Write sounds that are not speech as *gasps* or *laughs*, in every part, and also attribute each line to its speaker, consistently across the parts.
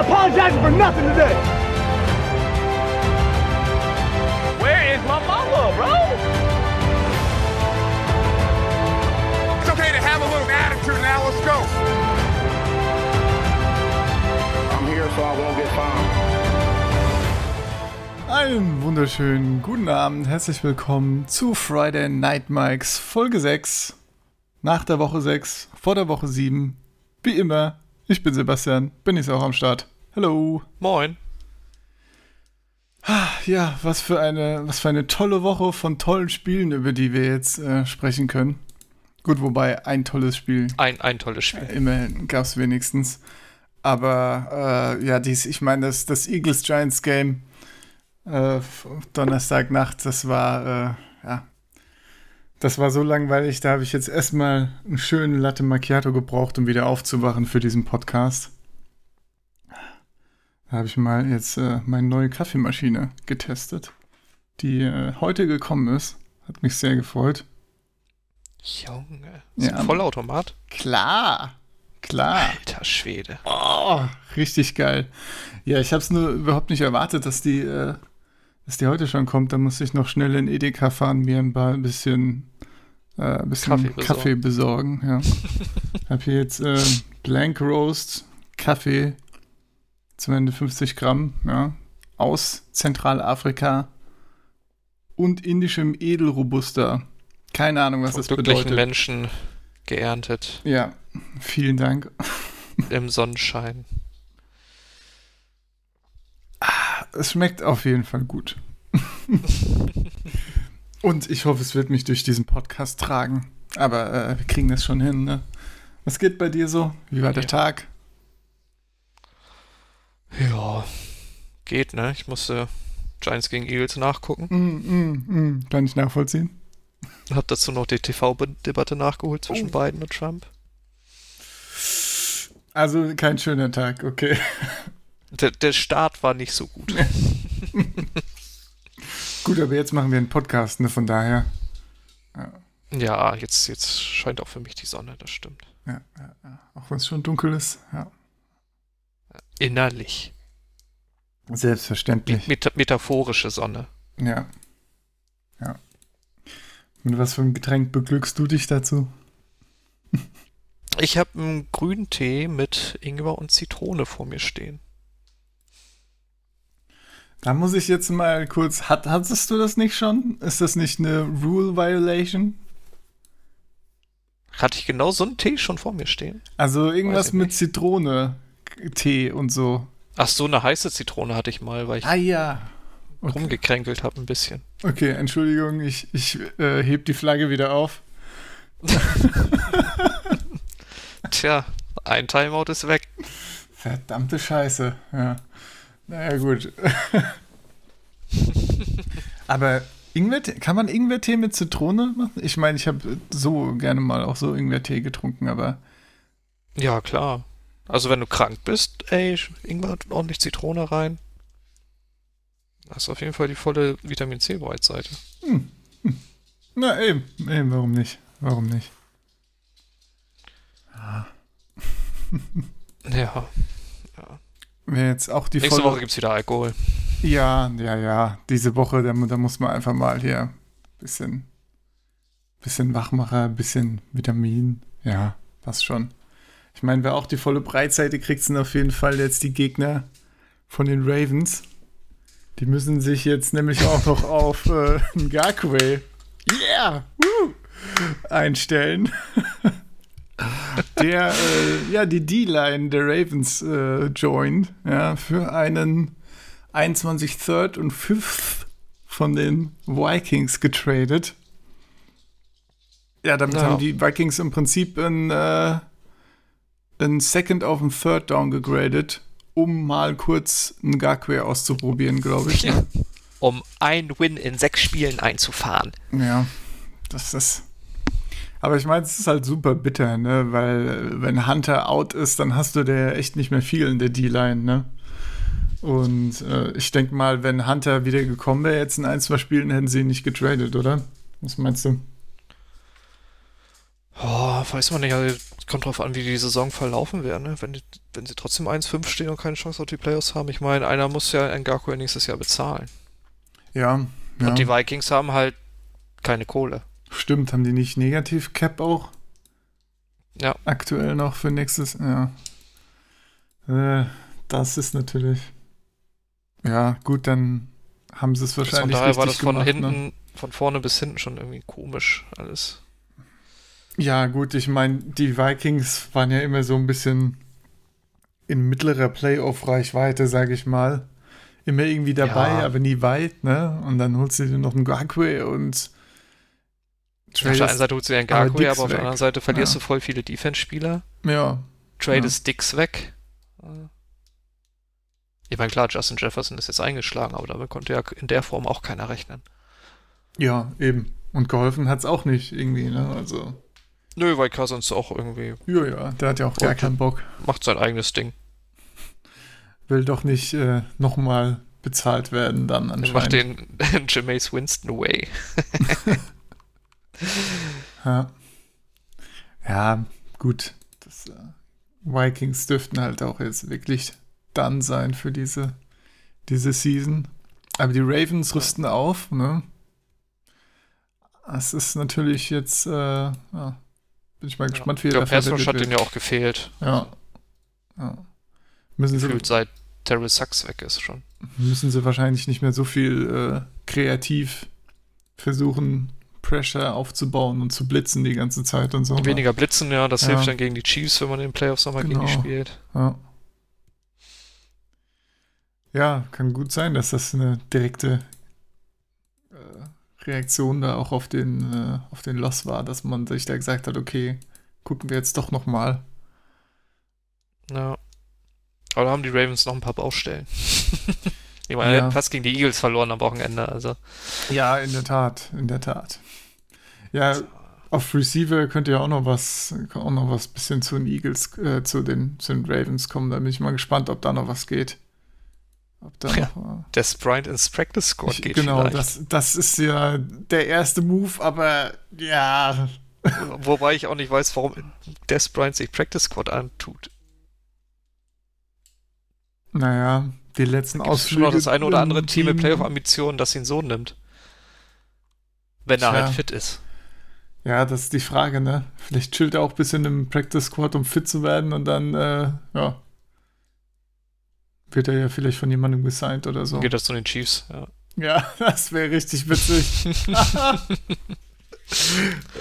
Speaker 1: ain't apologizing for nothing today.
Speaker 2: Where is my mama, bro?
Speaker 3: It's okay to have a little attitude now. Let's go.
Speaker 4: I'm here so I won't get found.
Speaker 5: Einen wunderschönen guten Abend, herzlich willkommen zu Friday Night Mikes Folge 6. Nach der Woche 6, vor der Woche 7. Wie immer, ich bin Sebastian, bin ich auch am Start. Hallo.
Speaker 2: Moin.
Speaker 5: Ja, was für eine, was für eine tolle Woche von tollen Spielen, über die wir jetzt äh, sprechen können. Gut, wobei ein tolles Spiel
Speaker 2: Ein, ein tolles Spiel.
Speaker 5: Immerhin gab es wenigstens. Aber äh, ja, dies, ich meine, das, das Eagles Giants Game äh, Donnerstagnacht, das war, äh, ja, das war so langweilig, da habe ich jetzt erstmal einen schönen Latte Macchiato gebraucht, um wieder aufzuwachen für diesen Podcast. Da habe ich mal jetzt äh, meine neue Kaffeemaschine getestet, die äh, heute gekommen ist. Hat mich sehr gefreut.
Speaker 2: Junge. Ist
Speaker 5: Ja.
Speaker 2: ein Vollautomat?
Speaker 5: Klar, klar.
Speaker 2: Alter Schwede.
Speaker 5: Oh, richtig geil. Ja, ich habe es nur überhaupt nicht erwartet, dass die, äh, dass die heute schon kommt. Da musste ich noch schnell in Edeka fahren, mir ein paar bisschen, äh, bisschen
Speaker 2: Kaffee
Speaker 5: Kaffee,
Speaker 2: besorgen.
Speaker 5: besorgen. Ja. *laughs* habe hier jetzt äh, Blank Roast Kaffee, 250 Gramm, ja, aus Zentralafrika und indischem Edelrobuster. Keine Ahnung, was
Speaker 2: Von
Speaker 5: das
Speaker 2: glücklichen
Speaker 5: bedeutet.
Speaker 2: Menschen geerntet
Speaker 5: Ja, vielen Dank. *laughs*
Speaker 2: im Sonnenschein.
Speaker 5: Es schmeckt auf jeden Fall gut. *laughs* Und ich hoffe, es wird mich durch diesen Podcast tragen. Aber äh, wir kriegen das schon hin, ne? Was geht bei dir so? Wie war der
Speaker 2: Ja.
Speaker 5: Tag?
Speaker 2: Ja. Geht, ne? Ich musste Giants gegen Eagles nachgucken.
Speaker 5: Mm, mm, mm, kann ich nachvollziehen.
Speaker 2: Hab dazu noch die TV-Debatte nachgeholt zwischen
Speaker 5: Oh.
Speaker 2: Biden und Trump.
Speaker 5: Also kein schöner Tag, okay.
Speaker 2: Der, der Start war nicht so gut. *laughs*
Speaker 5: Gut, aber jetzt machen wir einen Podcast, ne? Von daher.
Speaker 2: Ja, jetzt, jetzt scheint auch für mich die Sonne, das stimmt.
Speaker 5: Ja, ja, ja. Auch wenn es schon dunkel ist. Ja.
Speaker 2: Innerlich.
Speaker 5: Selbstverständlich.
Speaker 2: Meta metaphorische Sonne.
Speaker 5: Ja. Ja. Mit was für einem Getränk beglückst du dich dazu?
Speaker 2: Ich habe einen grünen Tee mit Ingwer und Zitrone vor mir stehen.
Speaker 5: Da muss ich jetzt mal kurz. Hat, hattest du das nicht schon? Ist das nicht eine Rule Violation?
Speaker 2: Hatte ich genau so einen Tee schon vor mir stehen?
Speaker 5: Also irgendwas mit. Zitrone, Tee und so.
Speaker 2: Ach, so eine heiße Zitrone hatte ich mal, weil ich
Speaker 5: Ah ja. Okay,
Speaker 2: rumgekränkelt habe ein bisschen.
Speaker 5: okay Entschuldigung, ich, ich äh, heb die Flagge wieder auf. *laughs*
Speaker 2: Tja, ein Timeout ist weg.
Speaker 5: Verdammte Scheiße. Ja. Naja, gut. *laughs* Aber Ingwertee, kann man Ingwertee mit Zitrone machen? Ich meine, ich habe so gerne mal auch so Ingwertee getrunken, aber
Speaker 2: Ja, klar. Also wenn du krank bist, ey, Ingwer und ordentlich Zitrone rein. Das ist auf jeden Fall die volle Vitamin C Breitseite.
Speaker 5: na eben, eben, warum nicht? Warum nicht? *laughs*
Speaker 2: Ja.
Speaker 5: Wäre jetzt auch die
Speaker 2: Nächste
Speaker 5: volle-
Speaker 2: Woche gibt's wieder Alkohol.
Speaker 5: Ja, ja, ja. Diese Woche, da, da muss man einfach mal hier ein bisschen, bisschen Wachmacher, ein bisschen Vitamin. Ja, passt schon. Ich meine, wer auch die volle Breitseite kriegt, sind auf jeden Fall jetzt die Gegner von den Ravens. Die müssen sich jetzt nämlich auch noch auf äh, Ngakwe yeah, woo, einstellen. *laughs* der äh, ja die D-Line der Ravens äh, joint, ja, für einen 21 Third und Fifth von den Vikings getradet. Ja, damit
Speaker 2: Ja.
Speaker 5: haben die Vikings im Prinzip ein, äh, ein Second auf ein Third Down gegradet, um mal kurz einen Gakwe auszuprobieren, glaube ich. Ne? *laughs*
Speaker 2: Um ein Win in sechs Spielen einzufahren.
Speaker 5: Ja, das ist. Aber ich meine, es ist halt super bitter, ne? Weil wenn Hunter out ist, dann hast du der echt nicht mehr viel in der D-Line, ne? Und äh, ich denke mal, wenn Hunter wieder gekommen wäre, jetzt in ein, zwei Spielen hätten sie ihn nicht getradet, oder? Was meinst du?
Speaker 2: Oh, weiß man nicht. Also, kommt drauf an, wie die Saison verlaufen wird. Ne? Wenn, die, wenn sie trotzdem 1-5 stehen und keine Chance auf die Playoffs haben. Ich meine, einer muss ja Ngaku nächstes Jahr bezahlen.
Speaker 5: Ja, ja.
Speaker 2: Und die Vikings haben halt keine Kohle.
Speaker 5: Stimmt, haben die nicht negativ Cap auch?
Speaker 2: Ja.
Speaker 5: Aktuell noch für nächstes, ja. Äh, das ist natürlich. Ja, gut, dann haben sie es
Speaker 2: Von
Speaker 5: wahrscheinlich
Speaker 2: daher war das von
Speaker 5: gemacht,
Speaker 2: hinten,
Speaker 5: Ne?
Speaker 2: von vorne bis hinten schon irgendwie komisch alles.
Speaker 5: Ja, gut, ich meine, die Vikings waren ja immer so ein bisschen in mittlerer Playoff-Reichweite, sage ich mal. Immer irgendwie dabei,
Speaker 2: Ja.
Speaker 5: aber nie weit, ne? Und dann holst du dir noch einen Gakwe und
Speaker 2: auf der einen Seite holst du ja
Speaker 5: aber
Speaker 2: Ngaku,
Speaker 5: Dix
Speaker 2: aber auf der anderen Seite verlierst
Speaker 5: Ja.
Speaker 2: du voll viele Defense-Spieler.
Speaker 5: Ja,
Speaker 2: Tradest Dix weg. Ich meine, klar, Justin Jefferson ist jetzt eingeschlagen, aber damit konnte ja in der Form auch keiner rechnen.
Speaker 5: ja, eben. Und geholfen hat's auch nicht irgendwie, ne? Also,
Speaker 2: Nö, weil Cousins auch irgendwie
Speaker 5: ja, ja, der hat ja auch gar keinen Bock.
Speaker 2: macht sein eigenes Ding.
Speaker 5: Will doch nicht äh, nochmal bezahlt werden dann
Speaker 2: Er macht
Speaker 5: anscheinend.
Speaker 2: den *laughs* Jameis Winston away. *laughs*
Speaker 5: Ja. ja, gut. Das, äh, Vikings dürften halt auch jetzt wirklich dann sein für diese, diese Season. Aber die Ravens rüsten auf, ne? Das ist natürlich jetzt, äh, ja, bin ich mal gespannt, wie
Speaker 2: Der
Speaker 5: der
Speaker 2: Pass
Speaker 5: verwendet
Speaker 2: Rush hat
Speaker 5: wird.
Speaker 2: den ja auch gefehlt.
Speaker 5: Ja. ja. Müssen sie,
Speaker 2: Gefühlt seit Terrell Sachs weg ist schon.
Speaker 5: müssen sie wahrscheinlich nicht mehr so viel äh, kreativ versuchen, Pressure aufzubauen und zu blitzen die ganze Zeit und so. ne?
Speaker 2: Weniger Blitzen, ja, das
Speaker 5: Ja.
Speaker 2: hilft dann gegen die Chiefs, wenn man in den Playoffs nochmal gegen die
Speaker 5: Genau.
Speaker 2: spielt.
Speaker 5: Ja. ja, kann gut sein, dass das eine direkte Reaktion da auch auf den, äh, auf den Loss war, dass man sich da gesagt hat, okay, gucken wir jetzt doch nochmal.
Speaker 2: Ja. Aber da haben die Ravens noch ein paar Baustellen. *laughs* ich meine,
Speaker 5: Ja.
Speaker 2: fast gegen die Eagles verloren am Wochenende, also.
Speaker 5: Ja, in der Tat, in der Tat. Ja, auf Receiver könnte ja auch noch was, auch noch was bisschen zu den Eagles, äh, zu den, zu den Ravens kommen. Da bin ich mal gespannt, ob da noch was geht. *laughs*
Speaker 2: Ja. Der Sprite ins Practice Squad
Speaker 5: Ich,
Speaker 2: geht
Speaker 5: genau,
Speaker 2: vielleicht.
Speaker 5: das, das ist ja der erste Move, aber ja, *laughs*
Speaker 2: Wobei ich auch nicht weiß, warum Des Bryant sich Practice Squad antut.
Speaker 5: naja, die letzten
Speaker 2: es schon
Speaker 5: Ausflüge.
Speaker 2: noch das eine oder andere Team mit Playoff-Ambitionen, das ihn so nimmt? Wenn er
Speaker 5: Tja.
Speaker 2: halt fit ist.
Speaker 5: Ja, das ist die Frage, ne? Vielleicht chillt er auch ein bisschen im Practice Squad, um fit zu werden und dann, äh, ja, wird er ja vielleicht von jemandem gesigned oder so.
Speaker 2: Geht das zu den Chiefs. Ja.
Speaker 5: Ja, *laughs* das wäre richtig witzig. *laughs*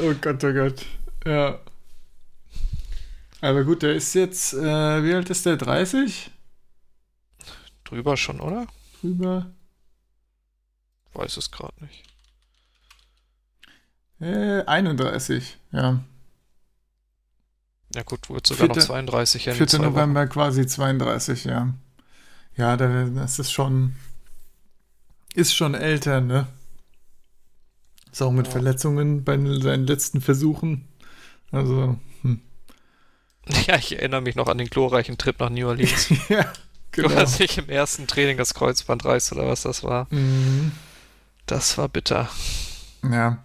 Speaker 5: oh Gott, oh Gott. Ja. Aber gut, der ist jetzt, äh, wie alt ist der? 30?
Speaker 2: Drüber schon, oder?
Speaker 5: Drüber?
Speaker 2: Weiß es gerade nicht.
Speaker 5: Äh, 31, ja.
Speaker 2: Ja gut, wird sogar noch
Speaker 5: Vierte-
Speaker 2: 32 in
Speaker 5: 4.
Speaker 2: zwei Wochen.
Speaker 5: November quasi 32, ja. Ja, da- das ist schon, ist schon älter, ne? Ist auch mit
Speaker 2: Ja.
Speaker 5: Verletzungen bei seinen letzten Versuchen. Also, hm. *laughs*
Speaker 2: Ja, ich erinnere mich noch an den glorreichen Trip nach New Orleans. *laughs*
Speaker 5: ja, genau.
Speaker 2: er sich im ersten Training das Kreuzband reißt oder was das war.
Speaker 5: Mhm.
Speaker 2: Das war bitter.
Speaker 5: Ja.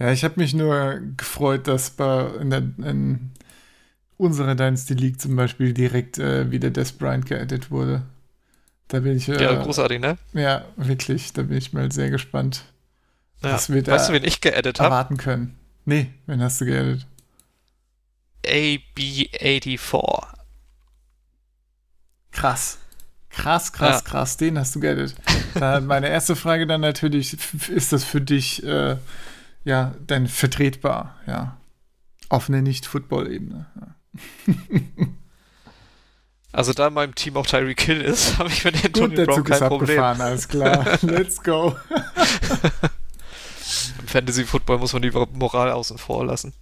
Speaker 5: Ja, ich habe mich nur gefreut, dass bei in, der, in unserer Dynasty League zum Beispiel direkt äh, wieder Des Bryant geedit wurde. Da bin ich, äh,
Speaker 2: Ja, großartig, ne?
Speaker 5: ja, wirklich, da bin ich mal sehr gespannt,
Speaker 2: Ja.
Speaker 5: was wir da
Speaker 2: Weißt du, wen ich geedit habe?
Speaker 5: erwarten können. Nee, wen hast du geedit?
Speaker 2: AB84.
Speaker 5: Krass. Krass, krass,
Speaker 2: Ja.
Speaker 5: krass, den hast du geedit. *laughs* Meine erste Frage dann natürlich, ist das für dich, äh, ja, denn vertretbar, ja, auf einer Nicht-Football-Ebene. Ja. *laughs*
Speaker 2: Also da in meinem Team auch Tyreek Hill ist, *laughs* habe ich mit
Speaker 5: Gut,
Speaker 2: Antonio
Speaker 5: der
Speaker 2: Brown
Speaker 5: Zug ist
Speaker 2: kein Problem.
Speaker 5: abgefahren, alles klar. *laughs* Let's go.
Speaker 2: Im Fantasy Football muss man die Moral außen vor lassen.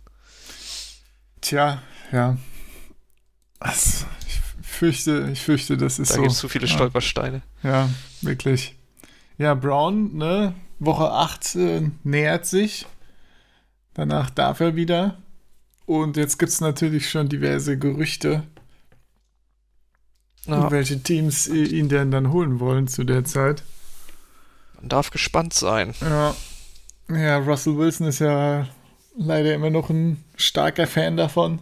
Speaker 5: Tja, ja. Das, ich fürchte, ich fürchte, das ist
Speaker 2: Da
Speaker 5: so.
Speaker 2: gibt es zu viele
Speaker 5: ja.
Speaker 2: Stolpersteine.
Speaker 5: Ja, wirklich. Ja, Brown, ne? Woche 8 äh, nähert sich. Danach darf er wieder. Und jetzt gibt es natürlich schon diverse Gerüchte,
Speaker 2: Ja,
Speaker 5: welche Teams ihn denn dann holen wollen zu der Zeit.
Speaker 2: man darf gespannt sein.
Speaker 5: Ja. Ja, Russell Wilson ist ja leider immer noch ein starker Fan davon.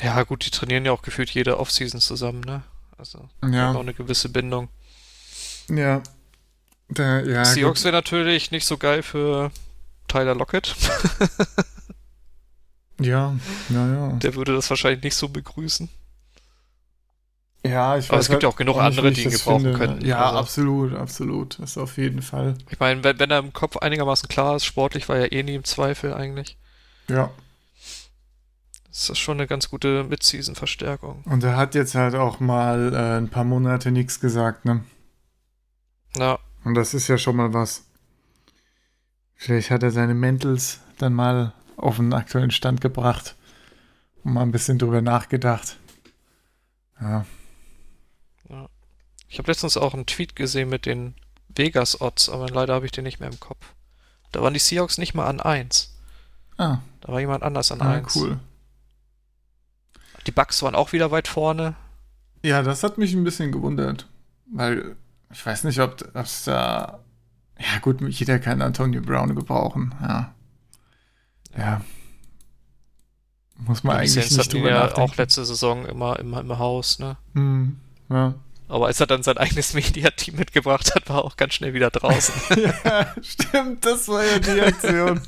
Speaker 2: Ja, gut, die trainieren ja auch gefühlt jede Offseason zusammen, ne? Also,
Speaker 5: Ja.
Speaker 2: auch eine gewisse Bindung.
Speaker 5: Ja. Da, ja,
Speaker 2: Seahawks wäre natürlich nicht so geil für Tyler Lockett. *laughs*
Speaker 5: Ja, ja, ja.
Speaker 2: Der würde das wahrscheinlich nicht so begrüßen.
Speaker 5: Ja, ich
Speaker 2: Aber es gibt ja auch genug andere, die ihn gebrauchen
Speaker 5: finde,
Speaker 2: könnten,
Speaker 5: Ja,
Speaker 2: also.
Speaker 5: absolut, absolut. Das auf jeden Fall.
Speaker 2: Ich meine, wenn, wenn er im Kopf einigermaßen klar ist, sportlich war er eh nie im Zweifel eigentlich.
Speaker 5: Ja.
Speaker 2: Das ist schon eine ganz gute Mid-Season-Verstärkung.
Speaker 5: Und er hat jetzt halt auch mal äh, ein paar Monate nichts gesagt, ne?
Speaker 2: Ja,
Speaker 5: Und das ist ja schon mal was. Vielleicht hat er seine Mentals dann mal auf den aktuellen Stand gebracht und mal ein bisschen drüber nachgedacht. Ja,
Speaker 2: ich habe letztens auch einen Tweet gesehen mit den Vegas-Odds, aber leider habe ich den nicht mehr im Kopf. Da waren die Seahawks nicht mal an 1.
Speaker 5: ah,
Speaker 2: Da war jemand anders an
Speaker 5: ah
Speaker 2: 1.
Speaker 5: cool.
Speaker 2: Die Bucks waren auch wieder weit vorne.
Speaker 5: Ja, das hat mich ein bisschen gewundert, weil ich weiß nicht, ob es da. Ja, gut, jeder kann Antonio Brown gebrauchen. Ja. Ja. Muss man eigentlich nicht drüber
Speaker 2: ja
Speaker 5: nachdenken.
Speaker 2: auch letzte Saison immer im, im Haus, ne?
Speaker 5: Hm, ja.
Speaker 2: Aber als er dann sein eigenes *laughs* Media-Team mitgebracht hat, war er auch ganz schnell wieder draußen. *laughs*
Speaker 5: ja, stimmt, das war ja die Aktion.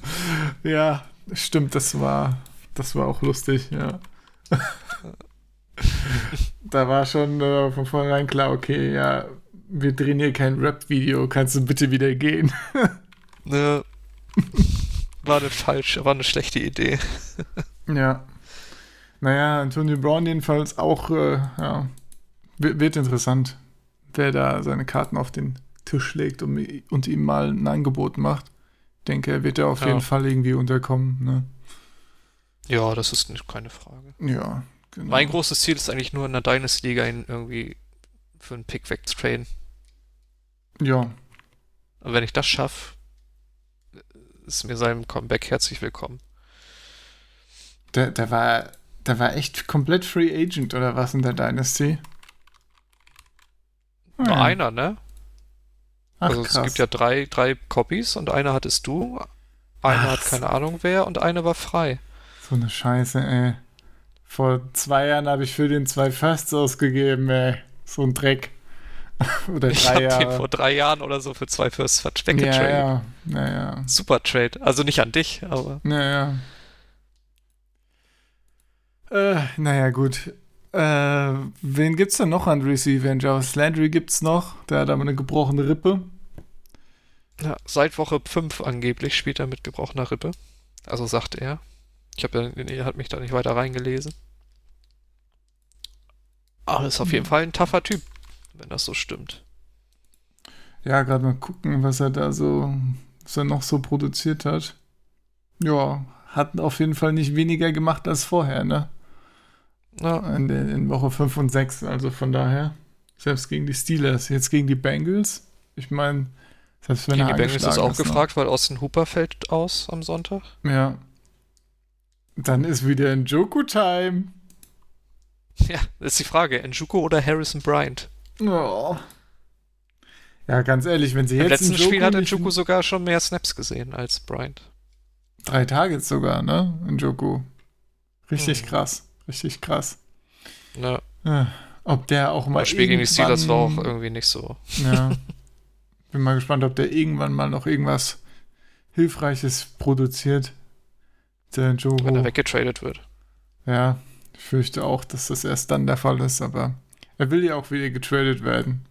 Speaker 5: ja, stimmt, das war, das war auch lustig, ja. *laughs* da war schon äh, von vornherein klar, okay, ja, wir drehen hier kein Rap-Video, kannst du bitte wieder gehen?
Speaker 2: ne, war eine falsche, war eine schlechte Idee.
Speaker 5: ja. Naja, Antonio Brown jedenfalls auch, äh, ja, wird, interessant, wer da seine Karten auf den Tisch legt und, und ihm mal ein Angebot macht. Ich denke, er wird da auf
Speaker 2: Ja.
Speaker 5: jeden Fall irgendwie unterkommen, ne?
Speaker 2: Ja, das ist nicht, keine Frage.
Speaker 5: Ja, genau.
Speaker 2: Mein großes Ziel ist eigentlich nur in der Dynasty-Liga ihn irgendwie für einen Pick wegzutraden.
Speaker 5: Ja,
Speaker 2: Und wenn ich das schaffe, ist mir sein Comeback herzlich willkommen.
Speaker 5: der, der war, der war echt komplett Free Agent oder was in der Dynasty? Ah,
Speaker 2: Nur
Speaker 5: ja.
Speaker 2: einer, ne?
Speaker 5: Ach,
Speaker 2: also
Speaker 5: krass.
Speaker 2: es gibt ja drei, drei Copies und einer hattest du, einer
Speaker 5: Ach
Speaker 2: hat keine Ahnung wer und eine war frei.
Speaker 5: So eine Scheiße, ey. Vor zwei Jahren habe ich für den zwei Firsts ausgegeben, ey. So ein Dreck. *laughs* oder
Speaker 2: Ich habe den vor drei Jahren oder so für zwei Firsts
Speaker 5: ja,
Speaker 2: weggetradet.
Speaker 5: ja, naja.
Speaker 2: Super Trade. Also nicht an dich, aber
Speaker 5: Naja. Äh, naja, gut. Äh, wen gibt's denn noch an Receiver? Jarvis Landry gibt's noch. Der hat aber eine gebrochene Rippe.
Speaker 2: ja, seit Woche 5 angeblich spielt er mit gebrochener Rippe. Also sagt er. Ich habe er hat mich da nicht weiter reingelesen. Aber ist auf jeden Fall ein taffer Typ, wenn das so stimmt.
Speaker 5: Ja, gerade mal gucken, was er da so, was er noch so produziert hat. Ja, hat auf jeden Fall nicht weniger gemacht als vorher, ne?
Speaker 2: Ja,
Speaker 5: In, der, in Woche 5 und 6, also von daher. Selbst gegen die Steelers, jetzt gegen die Bengals. Ich meine, selbst wenn
Speaker 2: gegen
Speaker 5: er
Speaker 2: die Bengals ist auch
Speaker 5: ne?
Speaker 2: gefragt, weil Austin Hooper fällt aus am Sonntag.
Speaker 5: Ja. Dann ist wieder ein Joku-Time.
Speaker 2: Ja, das ist die Frage. Njuku oder Harrison Bryant?
Speaker 5: Oh. Ja, ganz ehrlich, wenn sie
Speaker 2: Im
Speaker 5: jetzt
Speaker 2: letzten
Speaker 5: Njoku
Speaker 2: Spiel hat Njuku sogar schon mehr Snaps gesehen als Bryant.
Speaker 5: Drei Targets sogar, ne? Njoku. Richtig
Speaker 2: Mhm.
Speaker 5: krass. Richtig krass. Äh, Ob der auch mal
Speaker 2: das Spiel gegen die Steelers war auch irgendwie nicht so.
Speaker 5: Ja. *laughs* Bin mal gespannt, ob der irgendwann mal noch irgendwas Hilfreiches produziert. Der
Speaker 2: wenn
Speaker 5: Njoku.
Speaker 2: er weggetradet wird.
Speaker 5: Ja, ich fürchte auch, dass das erst dann der Fall ist, aber er will ja auch wieder getradet werden.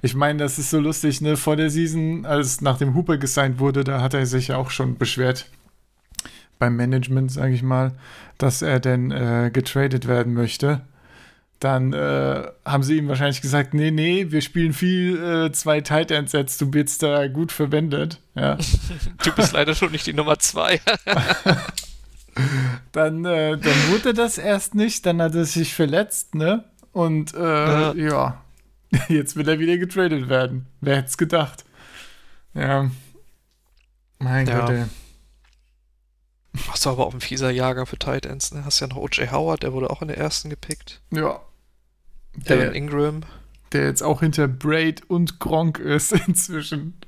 Speaker 5: Ich meine, das ist so lustig, ne? Vor der Season, als nach dem Hooper gesigned wurde, da hat er sich ja auch schon beschwert beim Management, sage ich mal, dass er denn äh, getradet werden möchte. Dann äh, haben sie ihm wahrscheinlich gesagt, nee, nee, wir spielen viel äh, zwei Tight End Sets, du bist da gut verwendet. Ja. *laughs*
Speaker 2: Du bist leider schon nicht die Nummer zwei. *laughs*
Speaker 5: Dann, äh, dann wurde das erst nicht, dann hat er sich verletzt, ne? Und äh,
Speaker 2: Ja.
Speaker 5: ja. *laughs* jetzt will er wieder getradet werden. Wer hätte es gedacht? Ja. Mein
Speaker 2: Ja.
Speaker 5: Gott, ey.
Speaker 2: Hast du aber auch ein fieser Jahrgang für Tight Ends, ne? Hast ja noch O.J. Howard, der wurde auch in der ersten gepickt.
Speaker 5: Ja.
Speaker 2: Evan
Speaker 5: Der,
Speaker 2: Ingram.
Speaker 5: der jetzt auch hinter Braid und Gronk ist *laughs* inzwischen.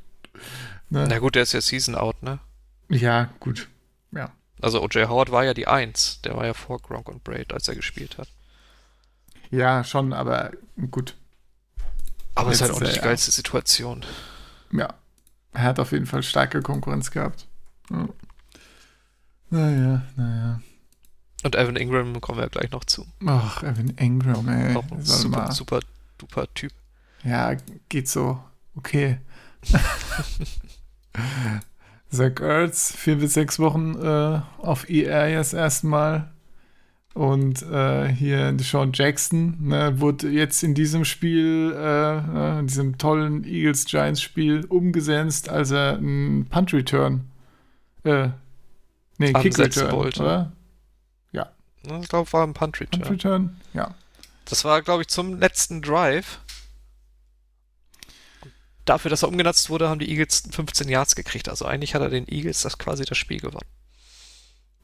Speaker 5: Ne?
Speaker 2: Na gut, der ist ja Season Out, ne?
Speaker 5: Ja, gut. Ja.
Speaker 2: Also O.J. Howard war ja die Eins. Der war ja vor Gronk und Braid, als er gespielt hat.
Speaker 5: Ja, schon, aber gut.
Speaker 2: Aber es ist halt auch nicht die
Speaker 5: ja.
Speaker 2: geilste Situation.
Speaker 5: Ja. Er hat auf jeden Fall starke Konkurrenz gehabt. Ja. Naja, naja.
Speaker 2: Und Evan Ingram kommen wir ja gleich noch zu.
Speaker 5: Ach, Evan Ingram, ey.
Speaker 2: Auch ein super, super duper Typ.
Speaker 5: Ja, geht so. Okay. *laughs* Zach Ertz, vier bis sechs Wochen äh, auf ER jetzt erstmal. Und äh, hier Sean Jackson ne, wurde jetzt in diesem Spiel, äh, äh, in diesem tollen Eagles-Giants-Spiel umgesetzt, als er einen Punt-Return, äh, nee, Kick-Return,
Speaker 2: wollte.
Speaker 5: oder?
Speaker 2: Ne, Ich glaube, war ein Punt-Return.
Speaker 5: Punt-Return? Ja.
Speaker 2: Das war, glaube ich, zum letzten Drive. Und dafür, dass er umgenutzt wurde, haben die Eagles 15 Yards gekriegt. Also eigentlich hat er den Eagles das quasi das Spiel gewonnen.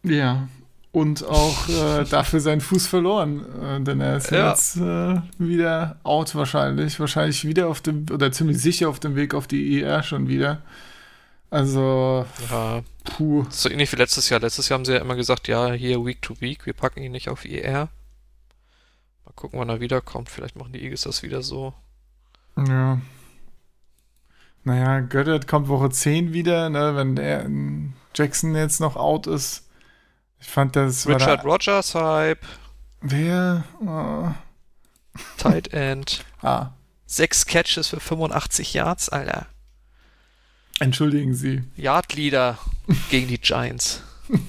Speaker 5: Ja, und auch äh, dafür seinen Fuß verloren, äh, denn er ist
Speaker 2: Ja.
Speaker 5: jetzt äh, wieder out wahrscheinlich. Wahrscheinlich wieder auf dem, oder ziemlich sicher auf dem Weg auf die ER schon wieder. Also,
Speaker 2: Ja,
Speaker 5: puh.
Speaker 2: so ähnlich wie letztes Jahr. Letztes Jahr haben sie ja immer gesagt, ja, hier Week to Week, wir packen ihn nicht auf IR. Mal gucken, wann er wiederkommt. Vielleicht machen die Eagles das wieder so.
Speaker 5: Ja. Naja, Goddard kommt Woche 10 wieder, ne, wenn der Jackson jetzt noch out ist. Ich fand das
Speaker 2: Richard Rogers Hype,
Speaker 5: Wer? Oh.
Speaker 2: Tight End. *laughs*
Speaker 5: Ah,
Speaker 2: Sechs Catches für 85 Yards, Alter.
Speaker 5: Entschuldigen Sie.
Speaker 2: Yard Leader gegen die Giants. *laughs*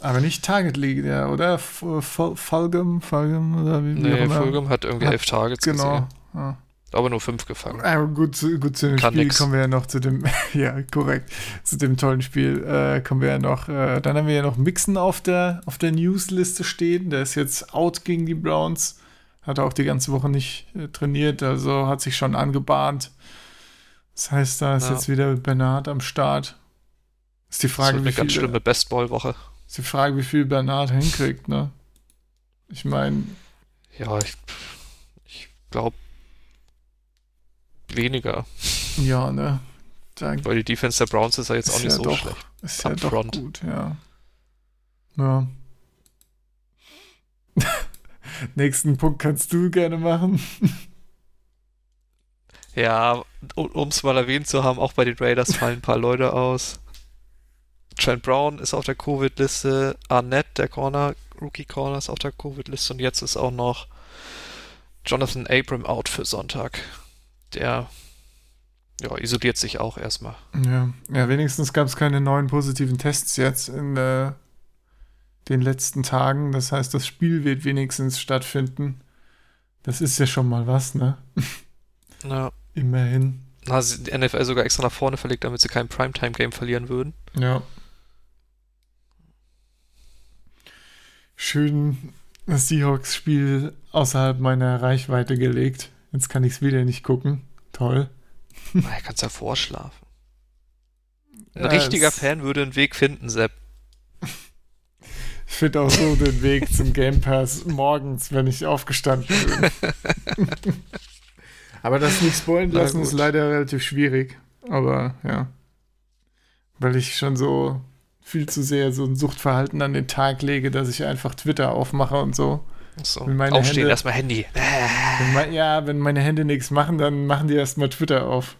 Speaker 5: Aber nicht Target Leader, oder? F- Fol- Fulgham, Fulgham oder wie,
Speaker 2: Nee. Fulgham hat irgendwie
Speaker 5: Hat-
Speaker 2: elf Targets
Speaker 5: Genau.
Speaker 2: gesehen.
Speaker 5: Ja.
Speaker 2: Aber nur fünf gefangen.
Speaker 5: Aber gut, zu- gut zu dem
Speaker 2: Kann
Speaker 5: Spiel
Speaker 2: nix.
Speaker 5: kommen wir ja noch zu dem, *laughs* ja, korrekt, zu dem tollen Spiel äh, kommen wir ja noch, äh, dann haben wir ja noch Mixon auf der, auf der Newsliste stehen, der ist jetzt out gegen die Browns, hat auch die ganze Woche nicht äh, trainiert, also hat sich schon angebahnt. Das heißt, da ist
Speaker 2: Ja.
Speaker 5: jetzt wieder Bernard am Start. Ist die
Speaker 2: Das
Speaker 5: Frage,
Speaker 2: wird
Speaker 5: wie
Speaker 2: eine ganz
Speaker 5: viel,
Speaker 2: schlimme Bestball-Woche.
Speaker 5: ist die Frage, wie viel Bernard hinkriegt, ne? Ich meine,
Speaker 2: Ja, ich, ich glaube weniger.
Speaker 5: ja, ne? Da
Speaker 2: Weil die Defense der Browns ist ja jetzt auch
Speaker 5: Ist
Speaker 2: nicht
Speaker 5: ja
Speaker 2: so
Speaker 5: doch-
Speaker 2: schlecht.
Speaker 5: Ist ja doch gut, ja. Ja. *laughs* Nächsten Punkt kannst du gerne machen. *laughs*
Speaker 2: Ja, um es mal erwähnt zu haben, auch bei den Raiders fallen ein paar Leute aus. Trent Brown ist auf der Covid-Liste, Arnett, der Corner, Rookie Corner ist auf der Covid-Liste und jetzt ist auch noch Jonathan Abram out für Sonntag. Der ja, isoliert sich auch erstmal.
Speaker 5: Ja, ja wenigstens gab es keine neuen positiven Tests jetzt in äh, den letzten Tagen. Das heißt, das Spiel wird wenigstens stattfinden. Das ist ja schon mal was, ne? *laughs*
Speaker 2: Ja,
Speaker 5: Immerhin.
Speaker 2: sie die NFL sogar extra nach vorne verlegt, damit sie kein Primetime-Game verlieren würden.
Speaker 5: Ja. Schön das Seahawks-Spiel außerhalb meiner Reichweite gelegt. Jetzt kann ich es wieder nicht gucken. Toll. *laughs*
Speaker 2: Na, er kann's ja vorschlafen. Ein
Speaker 5: Ja,
Speaker 2: richtiger Fan würde einen Weg finden, Sepp.
Speaker 5: Ich finde auch so den Weg zum Game Pass morgens, wenn ich aufgestanden bin. *laughs* Aber das nicht spoilen lassen ist leider relativ schwierig. Aber ja. Weil ich schon so viel zu sehr so ein Suchtverhalten an den Tag lege, dass ich einfach Twitter aufmache und so.
Speaker 2: So.
Speaker 5: Wenn meine
Speaker 2: Aufstehen,
Speaker 5: Hände-
Speaker 2: erstmal Handy.
Speaker 5: Wenn mein, ja, wenn meine Hände nichts machen, dann machen die erstmal Twitter auf.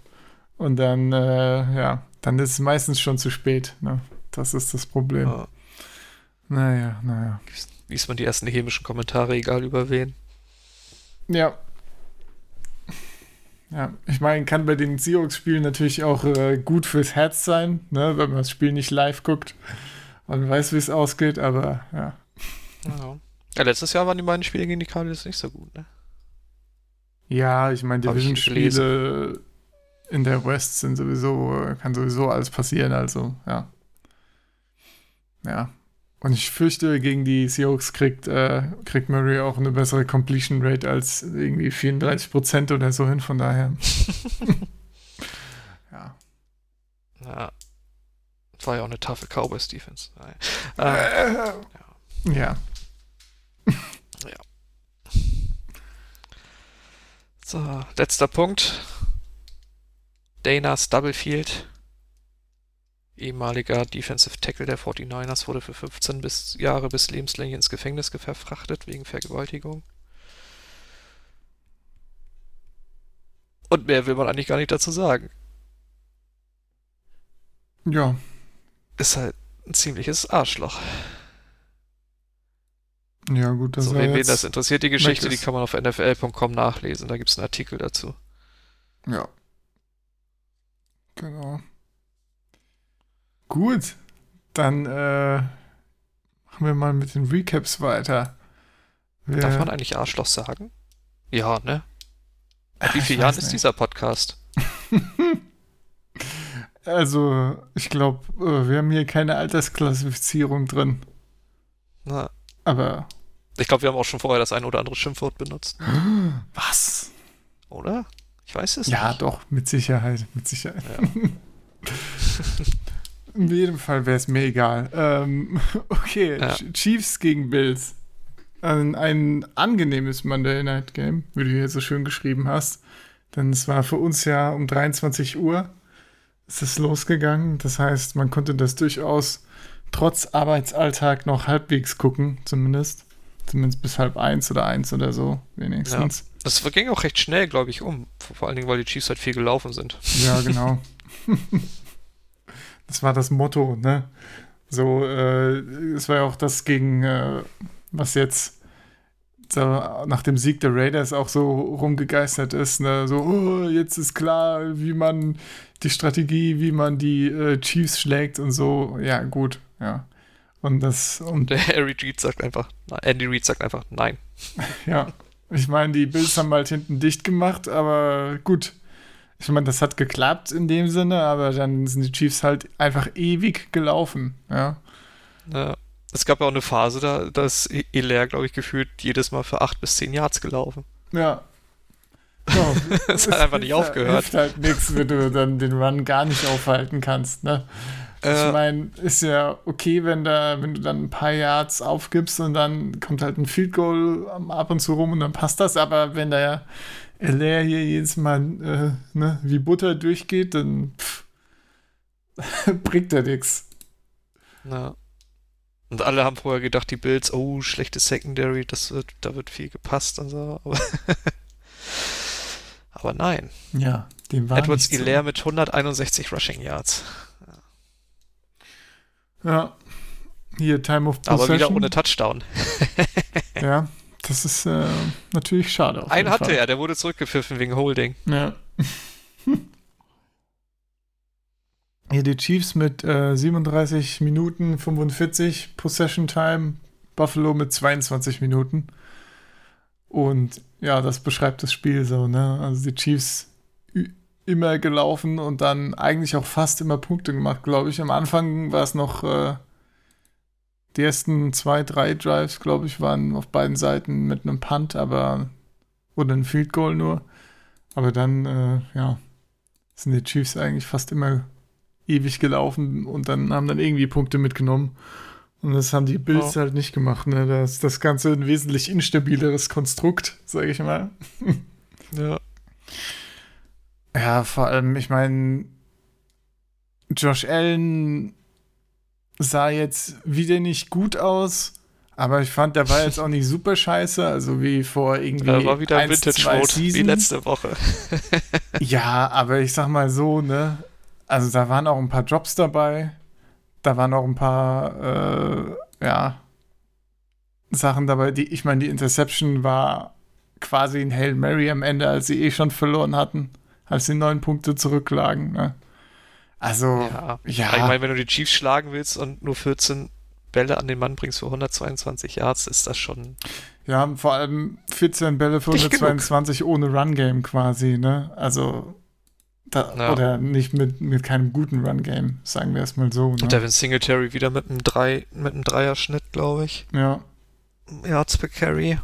Speaker 5: Und dann, äh, ja, dann ist es meistens schon zu spät. Ne? Das ist das Problem.
Speaker 2: Ja.
Speaker 5: Naja, naja.
Speaker 2: liest man die ersten hämischen Kommentare, egal über wen.
Speaker 5: Ja. Ja, ich meine, kann bei den Seahawks-Spielen natürlich auch äh, gut fürs Herz sein, ne, wenn man das Spiel nicht live guckt und weiß, wie es ausgeht, aber ja.
Speaker 2: Ja. ja, letztes Jahr waren die beiden Spiele gegen die Cardinals nicht so gut, ne?
Speaker 5: Ja, ich meine, Division-Spiele in der West sind sowieso, äh, kann sowieso alles passieren, also, ja. Ja. Und ich fürchte, gegen die Seahawks kriegt, äh, kriegt Murray auch eine bessere Completion Rate als irgendwie 34% oder so hin, von daher. *laughs* ja.
Speaker 2: Ja. War ja auch eine taffe Cowboys-Defense. Naja. Äh,
Speaker 5: Ja.
Speaker 2: so, letzter Punkt. Danas Doublefield. Ehemaliger Defensive Tackle der 49ers, wurde für 15 bis Jahre bis lebenslänglich ins Gefängnis verfrachtet wegen Vergewaltigung. Und mehr will man eigentlich gar nicht dazu sagen.
Speaker 5: Ja,
Speaker 2: Ist halt ein ziemliches Arschloch.
Speaker 5: ja gut, das
Speaker 2: so,
Speaker 5: war
Speaker 2: wen, das interessiert, die Geschichte, die kann man auf nfl.com nachlesen. Da gibt es einen Artikel dazu.
Speaker 5: Ja. Genau. Gut, dann äh, machen wir mal mit den Recaps weiter. Wir,
Speaker 2: Darf man eigentlich Arschloch sagen? Ja, ne? Ab wie
Speaker 5: Ich
Speaker 2: vielen Jahren
Speaker 5: weiß
Speaker 2: ist dieser Podcast? *laughs*
Speaker 5: Also, ich glaube, äh, wir haben hier keine Altersklassifizierung drin.
Speaker 2: Na,
Speaker 5: Aber
Speaker 2: ich glaube, wir haben auch schon vorher das ein oder andere Schimpfwort benutzt, *gasps*
Speaker 5: was?
Speaker 2: oder? Ich weiß es
Speaker 5: Ja,
Speaker 2: nicht.
Speaker 5: doch, mit Sicherheit, mit Sicherheit.
Speaker 2: Ja. *laughs*
Speaker 5: In jedem Fall wäre es mir egal. Ähm, *laughs* okay,
Speaker 2: Ja.
Speaker 5: Ch- Chiefs gegen Bills. Ein, ein angenehmes Monday Night Game, wie du hier so schön geschrieben hast. Denn es war für uns ja um 23 Uhr ist es losgegangen. Das heißt, man konnte das durchaus trotz Arbeitsalltag noch halbwegs gucken, zumindest. Zumindest bis halb eins oder eins oder so, wenigstens.
Speaker 2: Das ging auch recht schnell, glaube ich, um. Vor allen Dingen, weil die Chiefs halt viel gelaufen sind.
Speaker 5: Ja, genau. *laughs* das war das Motto, ne? So, äh, es war ja auch das gegen, äh, was jetzt so nach dem Sieg der Raiders auch so rumgegeistert ist, ne? So, oh, jetzt ist klar, wie man die Strategie, wie man die äh, Chiefs schlägt und so. Ja, gut, ja. Und das, und
Speaker 2: Der Harry Reid sagt einfach, Andy Reid sagt einfach nein. *laughs*
Speaker 5: Ja, ich meine, die Bills haben halt hinten dicht gemacht, aber gut. Ich meine, das hat geklappt in dem Sinne, aber dann sind die Chiefs halt einfach ewig gelaufen. Ja,
Speaker 2: Ja. Es gab ja auch eine Phase, da, da ist Hilaire, glaube ich, gefühlt jedes Mal für 8 bis 10 Yards gelaufen.
Speaker 5: ja. So, es *laughs*
Speaker 2: hat einfach nicht
Speaker 5: hilft-
Speaker 2: aufgehört.
Speaker 5: Hilft halt nichts, wenn du dann den Run gar nicht aufhalten kannst. Ne? Ich
Speaker 2: Äh,
Speaker 5: meine, ist ja okay, wenn, da, wenn du dann ein paar Yards aufgibst und dann kommt halt ein Field Goal am- ab und zu rum und dann passt das. Aber wenn da ja Hilaire hier jedes Mal äh, ne, wie Butter durchgeht, dann pff, *laughs* bringt er nichts.
Speaker 2: ja. Und alle haben vorher gedacht, die Bills, oh, schlechtes Secondary, das wird, da wird viel gepasst und so. Aber, *laughs* aber nein.
Speaker 5: Ja, dem war
Speaker 2: Edwards
Speaker 5: so.
Speaker 2: Hilaire mit 161 Rushing Yards.
Speaker 5: Ja. Hier, Time of
Speaker 2: Aber
Speaker 5: Possession.
Speaker 2: wieder ohne Touchdown.
Speaker 5: Ja, *laughs* das ist äh, natürlich schade. auf
Speaker 2: Einen
Speaker 5: jeden
Speaker 2: hatte
Speaker 5: Fall.
Speaker 2: er, der wurde zurückgepfiffen wegen Holding.
Speaker 5: Ja. *laughs* Hier die Chiefs mit äh, 37 Minuten 45 Possession Time, Buffalo mit 22 Minuten. Und ja, das beschreibt das Spiel so, ne? Also die Chiefs immer gelaufen und dann eigentlich auch fast immer Punkte gemacht, glaube ich. Am Anfang war es noch äh, die ersten zwei, drei Drives, glaube ich, waren auf beiden Seiten mit einem Punt, aber oder ein Field Goal nur. Aber dann, äh, ja, sind die Chiefs eigentlich fast immer ewig gelaufen und dann haben dann irgendwie Punkte mitgenommen. Und das haben die Bills
Speaker 2: Ja.
Speaker 5: halt nicht gemacht. Ne? Das ist das Ganze ein wesentlich instabileres Konstrukt, sage ich mal. *laughs*
Speaker 2: Ja.
Speaker 5: Ja, vor allem, ich meine, Josh Allen sah jetzt wieder nicht gut aus, aber ich fand, der war jetzt auch nicht super scheiße, also wie vor irgendwie
Speaker 2: Da war wieder
Speaker 5: eins,
Speaker 2: Vintage
Speaker 5: zwei
Speaker 2: Mode wie letzte Woche. *laughs*
Speaker 5: Ja, aber ich sag mal so, ne? Also da waren auch ein paar Drops dabei. Da waren auch ein paar, äh, ja, Sachen dabei, die, ich meine, die Interception war quasi ein Hail Mary am Ende, als sie eh schon verloren hatten, als sie neun Punkte zurücklagen, ne? Also,
Speaker 2: Ja.
Speaker 5: ja,
Speaker 2: Ich meine, wenn du die Chiefs schlagen willst und nur 14 Bälle an den Mann bringst für 122 Yards, ist das schon.
Speaker 5: wir haben vor allem 14 Bälle für
Speaker 2: Nicht genug.
Speaker 5: 122 ohne Run-Game quasi, ne? Also, da,
Speaker 2: Ja.
Speaker 5: oder nicht mit, mit keinem guten Run-Game, sagen wir es mal so, ne?
Speaker 2: Und Devin Singletary wieder mit einem, Drei, mit einem Dreierschnitt, glaube ich.
Speaker 5: Ja,
Speaker 2: Yards per Carry.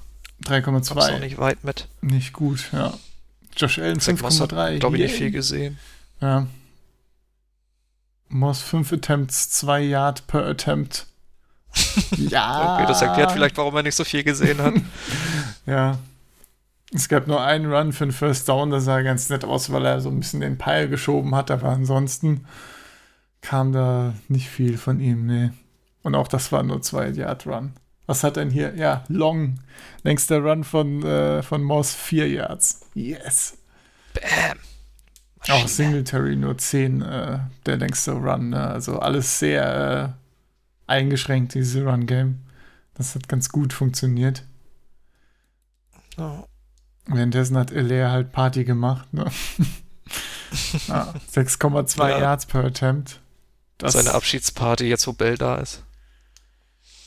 Speaker 2: Kommst auch
Speaker 5: 3,2.
Speaker 2: nicht weit mit.
Speaker 5: Nicht gut, ja. Josh Allen
Speaker 2: Zach Moss hat,
Speaker 5: 5,3.
Speaker 2: glaube ich, nicht viel gesehen.
Speaker 5: Ja. Moss 5 Attempts, 2 Yard per Attempt. *laughs* ja.
Speaker 2: Okay, das erklärt vielleicht, warum er nicht so viel gesehen hat. *laughs*
Speaker 5: Ja. Es gab nur einen Run für den First Down, das sah ganz nett aus, weil er so ein bisschen den Pile geschoben hat, aber ansonsten kam da nicht viel von ihm, nee. Und auch das war nur zwei Yard Run. Was hat denn hier? Ja, Long. Längster Run von, äh, von Moss, vier Yards. Yes.
Speaker 2: Bam.
Speaker 5: Auch. Singletary nur 10, äh, der längste Run. Ne? Also alles sehr äh, eingeschränkt, diese Run-Game. Das hat ganz gut funktioniert.
Speaker 2: Ja.
Speaker 5: Währenddessen hat Elair halt Party gemacht. Ne? *laughs* ja, 6,2
Speaker 2: Ja.
Speaker 5: Yards per Attempt. Das,
Speaker 2: Seine Abschiedsparty, jetzt wo Bell da ist.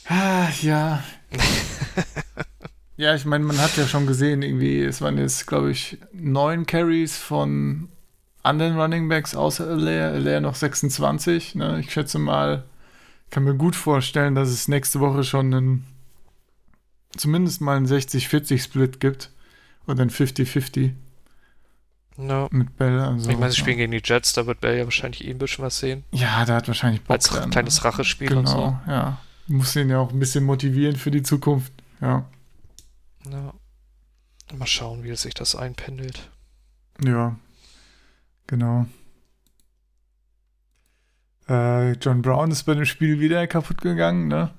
Speaker 5: Ah, ja. *laughs* ja, ich meine, man hat ja schon gesehen, irgendwie, es waren jetzt, glaube ich, neun Carries von anderen Running Backs außer Elair. Elair noch 26. Ne? Ich schätze mal, kann mir gut vorstellen, dass es nächste Woche schon einen, zumindest mal einen 60-40-Split gibt. Oder ein 50-50
Speaker 2: Ja.
Speaker 5: mit Bell. Also,
Speaker 2: ich meine, sie spielen gegen die Jets, da wird Bell ja wahrscheinlich eh ein bisschen was sehen.
Speaker 5: Ja, der hat wahrscheinlich Bock.
Speaker 2: Als
Speaker 5: dann,
Speaker 2: kleines
Speaker 5: ne?
Speaker 2: Rachespiel
Speaker 5: Genau,
Speaker 2: und so.
Speaker 5: ja. Muss ihn ja auch ein bisschen motivieren für die Zukunft. Ja.
Speaker 2: Ja. Mal schauen, wie sich das einpendelt.
Speaker 5: Ja, genau. Äh, John Brown ist bei dem Spiel wieder kaputt gegangen, ne?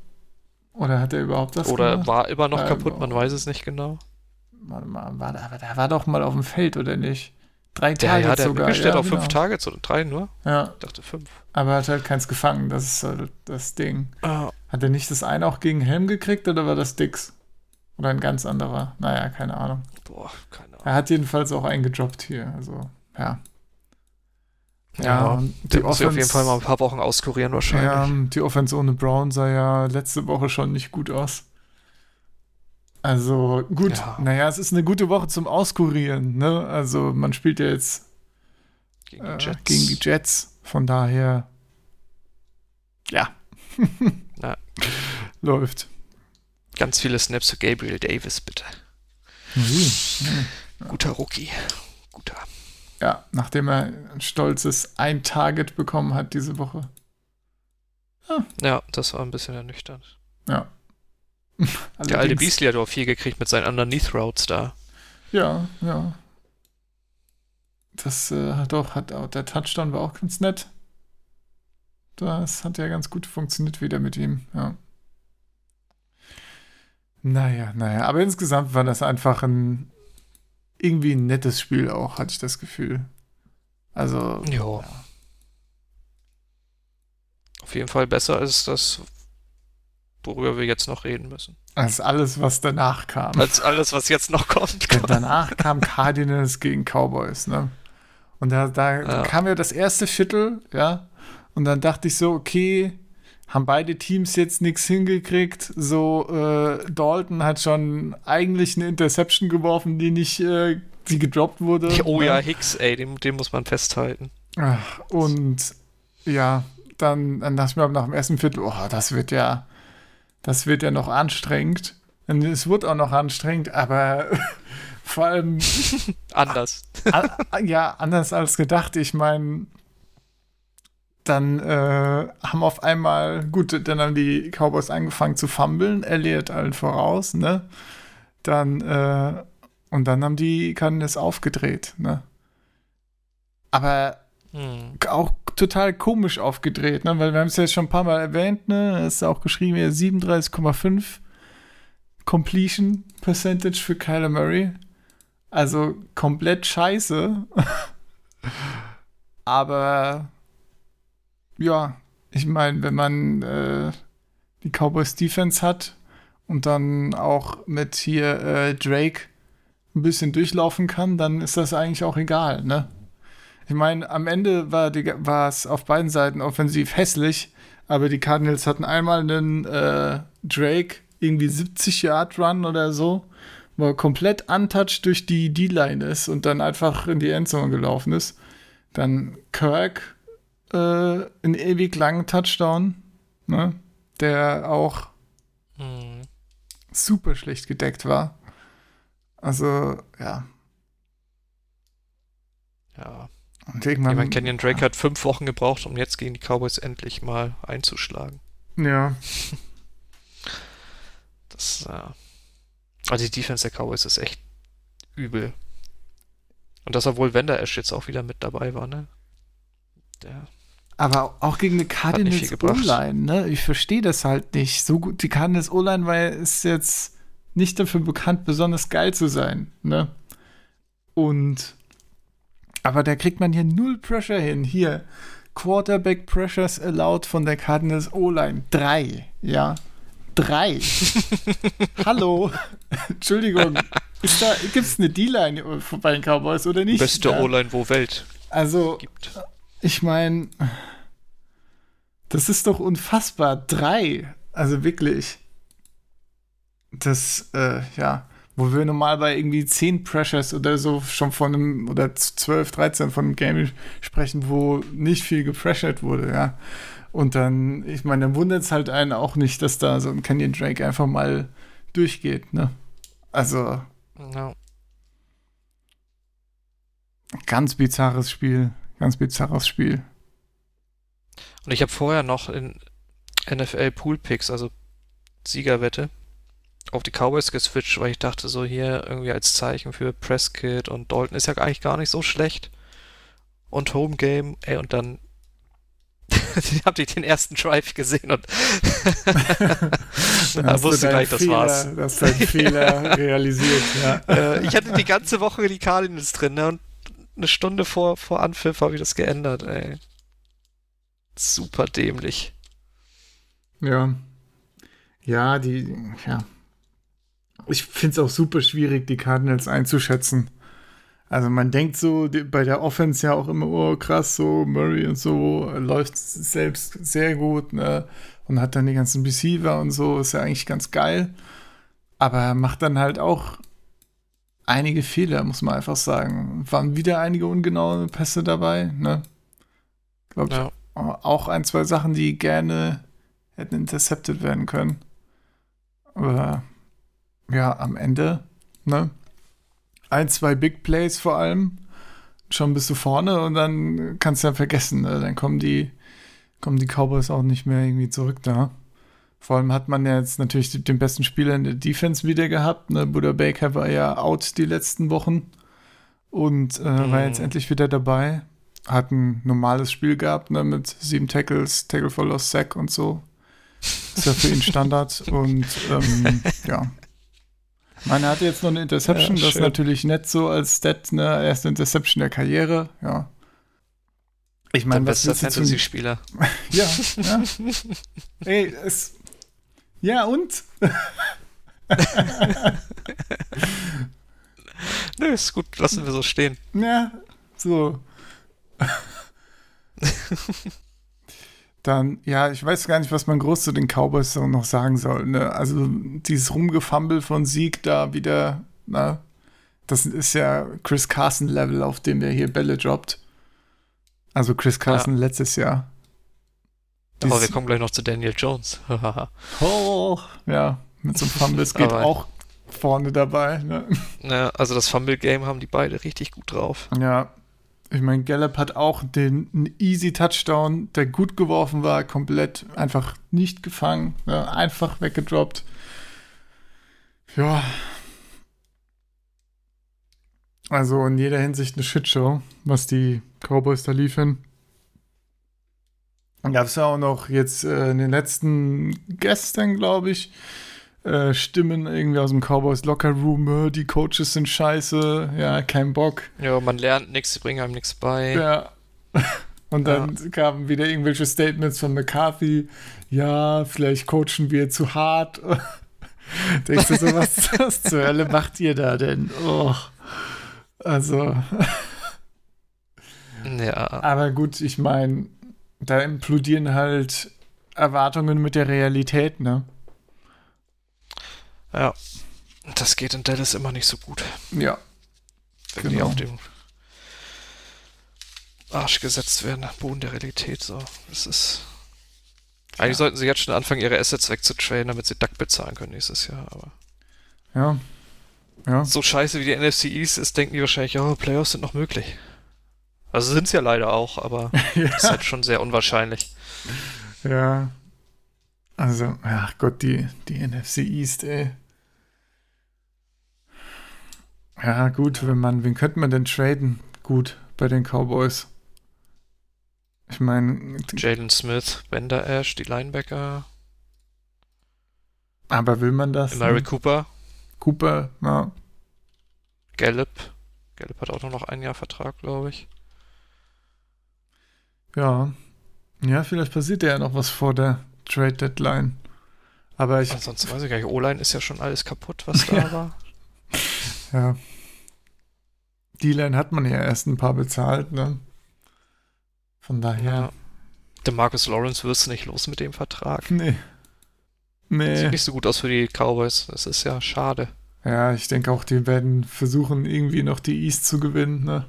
Speaker 5: Oder hat er überhaupt das
Speaker 2: Oder
Speaker 5: gemacht?
Speaker 2: war immer noch
Speaker 5: Ja,
Speaker 2: kaputt, man weiß es nicht genau.
Speaker 5: Warte mal, war der, aber der war doch mal auf dem Feld, oder nicht? Drei
Speaker 2: Der,
Speaker 5: Tage
Speaker 2: ja, der
Speaker 5: sogar.
Speaker 2: gestellt
Speaker 5: ja,
Speaker 2: auf fünf
Speaker 5: genau.
Speaker 2: Targets oder drei nur.
Speaker 5: Ja,
Speaker 2: Ich dachte fünf.
Speaker 5: aber er hat halt keins gefangen, das ist halt das Ding.
Speaker 2: Ah,
Speaker 5: Hat er nicht das eine auch gegen Helm gekriegt, oder war das Dix? Oder ein ganz anderer? Naja, keine Ahnung.
Speaker 2: boah, keine Ahnung.
Speaker 5: Er hat jedenfalls auch eingedroppt hier, also, ja.
Speaker 2: Ja,
Speaker 5: und
Speaker 2: Der muss sich auf jeden
Speaker 5: Offense-
Speaker 2: Fall mal ein paar Wochen auskurieren wahrscheinlich.
Speaker 5: Ja, die Offense ohne Brown sah ja letzte Woche schon nicht gut aus. Also gut,
Speaker 2: Ja.
Speaker 5: naja, es ist eine gute Woche zum Auskurieren, ne? Also man spielt ja jetzt
Speaker 2: gegen
Speaker 5: äh,
Speaker 2: die Jets.
Speaker 5: gegen die Jets, von daher ja.
Speaker 2: Ja. *laughs*
Speaker 5: Läuft.
Speaker 2: Ganz viele Snaps zu Gabriel Davis, bitte. Guter Rookie. Guter.
Speaker 5: Ja, nachdem er ein stolzes ein Target bekommen hat diese Woche.
Speaker 2: Ja, das war ein bisschen ernüchternd.
Speaker 5: Ja. *laughs*
Speaker 2: Der alte Beasley hat auch viel gekriegt mit seinen Underneath Routes da.
Speaker 5: Ja, ja. Das äh, hat auch, hat auch, der Touchdown war auch ganz nett. Das hat ja ganz gut funktioniert wieder mit ihm, ja. Naja, naja, aber insgesamt war das einfach ein irgendwie ein nettes Spiel auch, hatte ich das Gefühl. Also,
Speaker 2: Jo. Auf jeden Fall besser als das, worüber wir jetzt noch reden müssen.
Speaker 5: als alles, was danach kam.
Speaker 2: Als alles, was jetzt noch kommt.
Speaker 5: Denn danach kam Cardinals gegen Cowboys, ne? Und da, da
Speaker 2: Ja.
Speaker 5: kam ja das erste Viertel, ja. Und dann dachte ich so, okay, haben beide Teams jetzt nichts hingekriegt. So, äh, Dalton hat schon eigentlich eine Interception geworfen, die nicht, äh, die gedroppt wurde. *laughs*
Speaker 2: Oh
Speaker 5: ne?
Speaker 2: ja, Hicks, ey, den, den muss man festhalten.
Speaker 5: Ach, Und ja, dann, dann dachte ich mir nach dem ersten Viertel, oh, das wird ja, das wird ja noch anstrengend. Und es wird auch noch anstrengend, aber *laughs* vor allem *laughs*
Speaker 2: Anders.
Speaker 5: Ja, anders als gedacht. Ich meine, dann äh, haben auf einmal, gut, dann haben die Cowboys angefangen zu fummeln, Elliott allen voraus, ne? Dann, äh, und dann haben die Cardinals aufgedreht, ne? Aber
Speaker 2: Hm.
Speaker 5: auch total komisch aufgedreht, ne? Weil wir haben es ja schon ein paar Mal erwähnt, ne? Es ist auch geschrieben hier 37,5 Completion Percentage für Kyler Murray. Also komplett scheiße. *laughs* Aber ja, ich meine, wenn man äh, die Cowboys Defense hat und dann auch mit hier äh, Drake ein bisschen durchlaufen kann, dann ist das eigentlich auch egal, ne? Ich meine, am Ende war, es auf beiden Seiten offensiv hässlich, aber die Cardinals hatten einmal einen äh, Drake, irgendwie 70 Yard Run oder so, wo er komplett untouched durch die D-Line ist und dann einfach in die Endzone gelaufen ist. Dann Kirk, äh, einen ewig langen Touchdown, ne, der auch
Speaker 2: Hm.
Speaker 5: super schlecht gedeckt war. Also, ja.
Speaker 2: Ja.
Speaker 5: Und irgendwann,
Speaker 2: Ich meine, Kenyon Drake hat fünf Wochen gebraucht, um jetzt gegen die Cowboys endlich mal einzuschlagen.
Speaker 5: ja, *laughs*
Speaker 2: Das, äh, also die Defense der Cowboys ist echt übel. Und das, obwohl Wender Ash jetzt auch wieder mit dabei war, ne? Der,
Speaker 5: Aber auch gegen eine Cardinals. O-Line, ne? Ich verstehe das halt nicht. So gut, die Cardinals O-Line war ist jetzt nicht dafür bekannt, besonders geil zu sein, ne? Und aber da kriegt man hier null Pressure hin. Hier, Quarterback Pressures allowed von der Cardinals O-Line. Drei, ja. Drei. *laughs* Hallo. Entschuldigung. Ist da, gibt's eine D-Line bei den Cowboys oder nicht?
Speaker 2: Beste
Speaker 5: ja.
Speaker 2: O-Line, wo Welt
Speaker 5: Also,
Speaker 2: gibt.
Speaker 5: Ich meine, das ist doch unfassbar. Drei. Also wirklich. Das, äh, ja, wo wir normal bei irgendwie 10 Pressures oder so schon von einem, oder 12, 13 von einem Game sprechen, wo nicht viel gepressured wurde, ja. Und dann, ich meine, dann wundert es halt einen auch nicht, dass da so ein Canyon Drake einfach mal durchgeht, ne? Also,
Speaker 2: Ja.
Speaker 5: ganz bizarres Spiel. Ganz bizarres Spiel.
Speaker 2: Und ich habe vorher noch in NFL Pool Picks, also Siegerwette, auf die Cowboys geswitcht, weil ich dachte so hier irgendwie als Zeichen für Prescott und Dalton ist ja eigentlich gar nicht so schlecht. Und Home Game, ey, und dann *laughs* habe ich den ersten Drive gesehen und *laughs* da wusste gleich, das
Speaker 5: Fehler,
Speaker 2: war's.
Speaker 5: Du hast deinen *laughs* Fehler realisiert, ja.
Speaker 2: äh, ich hatte die ganze Woche die Cardinals drin, ne? Und eine Stunde vor, vor Anpfiff habe ich das geändert, ey. Super dämlich.
Speaker 5: Ja. Ja, die, ja. Ich finde es auch super schwierig, die Cardinals einzuschätzen. Also man denkt so bei der Offense ja auch immer, oh krass, so Murray und so läuft selbst sehr gut, ne? Und hat dann die ganzen Receiver und so, ist ja eigentlich ganz geil. Aber er macht dann halt auch einige Fehler, muss man einfach sagen. Waren wieder einige ungenaue Pässe dabei, ne? Glaub ich,
Speaker 2: Ja.
Speaker 5: auch ein, zwei Sachen, die gerne hätten intercepted werden können. Aber ja, am Ende, ne? Ein, zwei Big Plays vor allem. Schon bist du vorne und dann kannst du ja vergessen, ne? Dann kommen die, kommen die Cowboys auch nicht mehr irgendwie zurück da. Vor allem hat man ja jetzt natürlich den besten Spieler in der Defense wieder gehabt. Ne? Buddha Baker war ja out die letzten Wochen und äh, war jetzt
Speaker 2: Mhm.
Speaker 5: endlich wieder dabei. Hat ein normales Spiel gehabt, ne? mit sieben Tackles, Tackle for Lost Sack und so. Ist ja für ihn Standard *laughs* und ähm, ja. Man hatte jetzt noch eine Interception,
Speaker 2: Ja,
Speaker 5: das ist natürlich nett so als Stat, ne? Erste Interception der Karriere, ja. Ich
Speaker 2: Mein
Speaker 5: meine, was
Speaker 2: bester Fantasy-Spieler. *laughs*
Speaker 5: ja, ja. *laughs* Ey, es. Ja, und?
Speaker 2: Nö, ist gut, lassen wir so stehen.
Speaker 5: Ja, so. Dann, ja, ich weiß gar nicht, was man groß zu den Cowboys so noch sagen soll. Ne? Also, dieses Rumgefumble von Sieg da wieder, na, das ist ja Chris Carson-Level, auf dem der hier Bälle droppt. Also, Chris Carson letztes Jahr.
Speaker 2: Aber wir kommen gleich noch zu Daniel Jones. *laughs*
Speaker 5: Oh, ja, mit so einem Fumble, es geht auch vorne dabei. Ne?
Speaker 2: ja, also das Fumble-Game haben die beide richtig gut drauf.
Speaker 5: Ja, ich meine, Gallup hat auch den easy Touchdown, der gut geworfen war, komplett einfach nicht gefangen, ja, einfach weggedroppt. Ja. Also in jeder Hinsicht eine Shitshow, was die Cowboys da liefern. Gab es ja auch noch jetzt äh, in den letzten gestern, glaube ich, äh, Stimmen irgendwie aus dem Cowboys Locker Room, äh, die Coaches sind scheiße, ja, kein Bock.
Speaker 2: Ja, man lernt nichts, bringen einem nichts bei.
Speaker 5: Ja. *laughs* Und dann kamen wieder irgendwelche Statements von McCarthy. Ja, vielleicht coachen wir zu hart. *laughs* Denkst du so, was, *laughs* was zur Hölle macht ihr da denn? Oh. Also,
Speaker 2: Ja,
Speaker 5: aber gut, ich meine, da implodieren halt Erwartungen mit der Realität, ne?
Speaker 2: ja. Das geht in Dallas immer nicht so gut,
Speaker 5: Ja.
Speaker 2: wenn die
Speaker 5: Genau.
Speaker 2: auf dem Arsch gesetzt werden, Boden der Realität. So, das ist. Eigentlich sollten sie jetzt schon anfangen, ihre Assets wegzutrainen, damit sie Duck bezahlen können nächstes Jahr. Aber
Speaker 5: Ja. Ja.
Speaker 2: so scheiße wie die NFC East ist, denken die wahrscheinlich, oh, Playoffs sind noch möglich. Also sind es ja leider auch, aber *laughs* ist halt schon sehr unwahrscheinlich.
Speaker 5: Ja. Also, ach Gott, die, die NFC East, ey. Ja, gut, wenn man, wen könnte man denn traden? Gut, bei den Cowboys. Ich meine,
Speaker 2: Jalen Smith, Bender Ash, die Linebacker,
Speaker 5: aber will man das?
Speaker 2: Mary
Speaker 5: ne?
Speaker 2: Cooper,
Speaker 5: Cooper, ja.
Speaker 2: Gallup. Gallup hat auch noch ein Jahr Vertrag, glaube ich.
Speaker 5: Ja. Ja, vielleicht passiert ja noch was vor der Trade Deadline. Aber ich,
Speaker 2: Ansonsten weiß ich gar nicht, O-Line ist ja schon alles kaputt, was *laughs* da
Speaker 5: Ja.
Speaker 2: war.
Speaker 5: ja. Die Line hat man ja erst ein paar bezahlt, ne? Von daher.
Speaker 2: Ja. Der Marcus Lawrence wirst du nicht los mit dem Vertrag.
Speaker 5: Nee. Nee.
Speaker 2: Sieht nicht so gut aus für die Cowboys. Das ist ja schade.
Speaker 5: Ja, ich denke auch, die werden versuchen, irgendwie noch die East zu gewinnen, ne?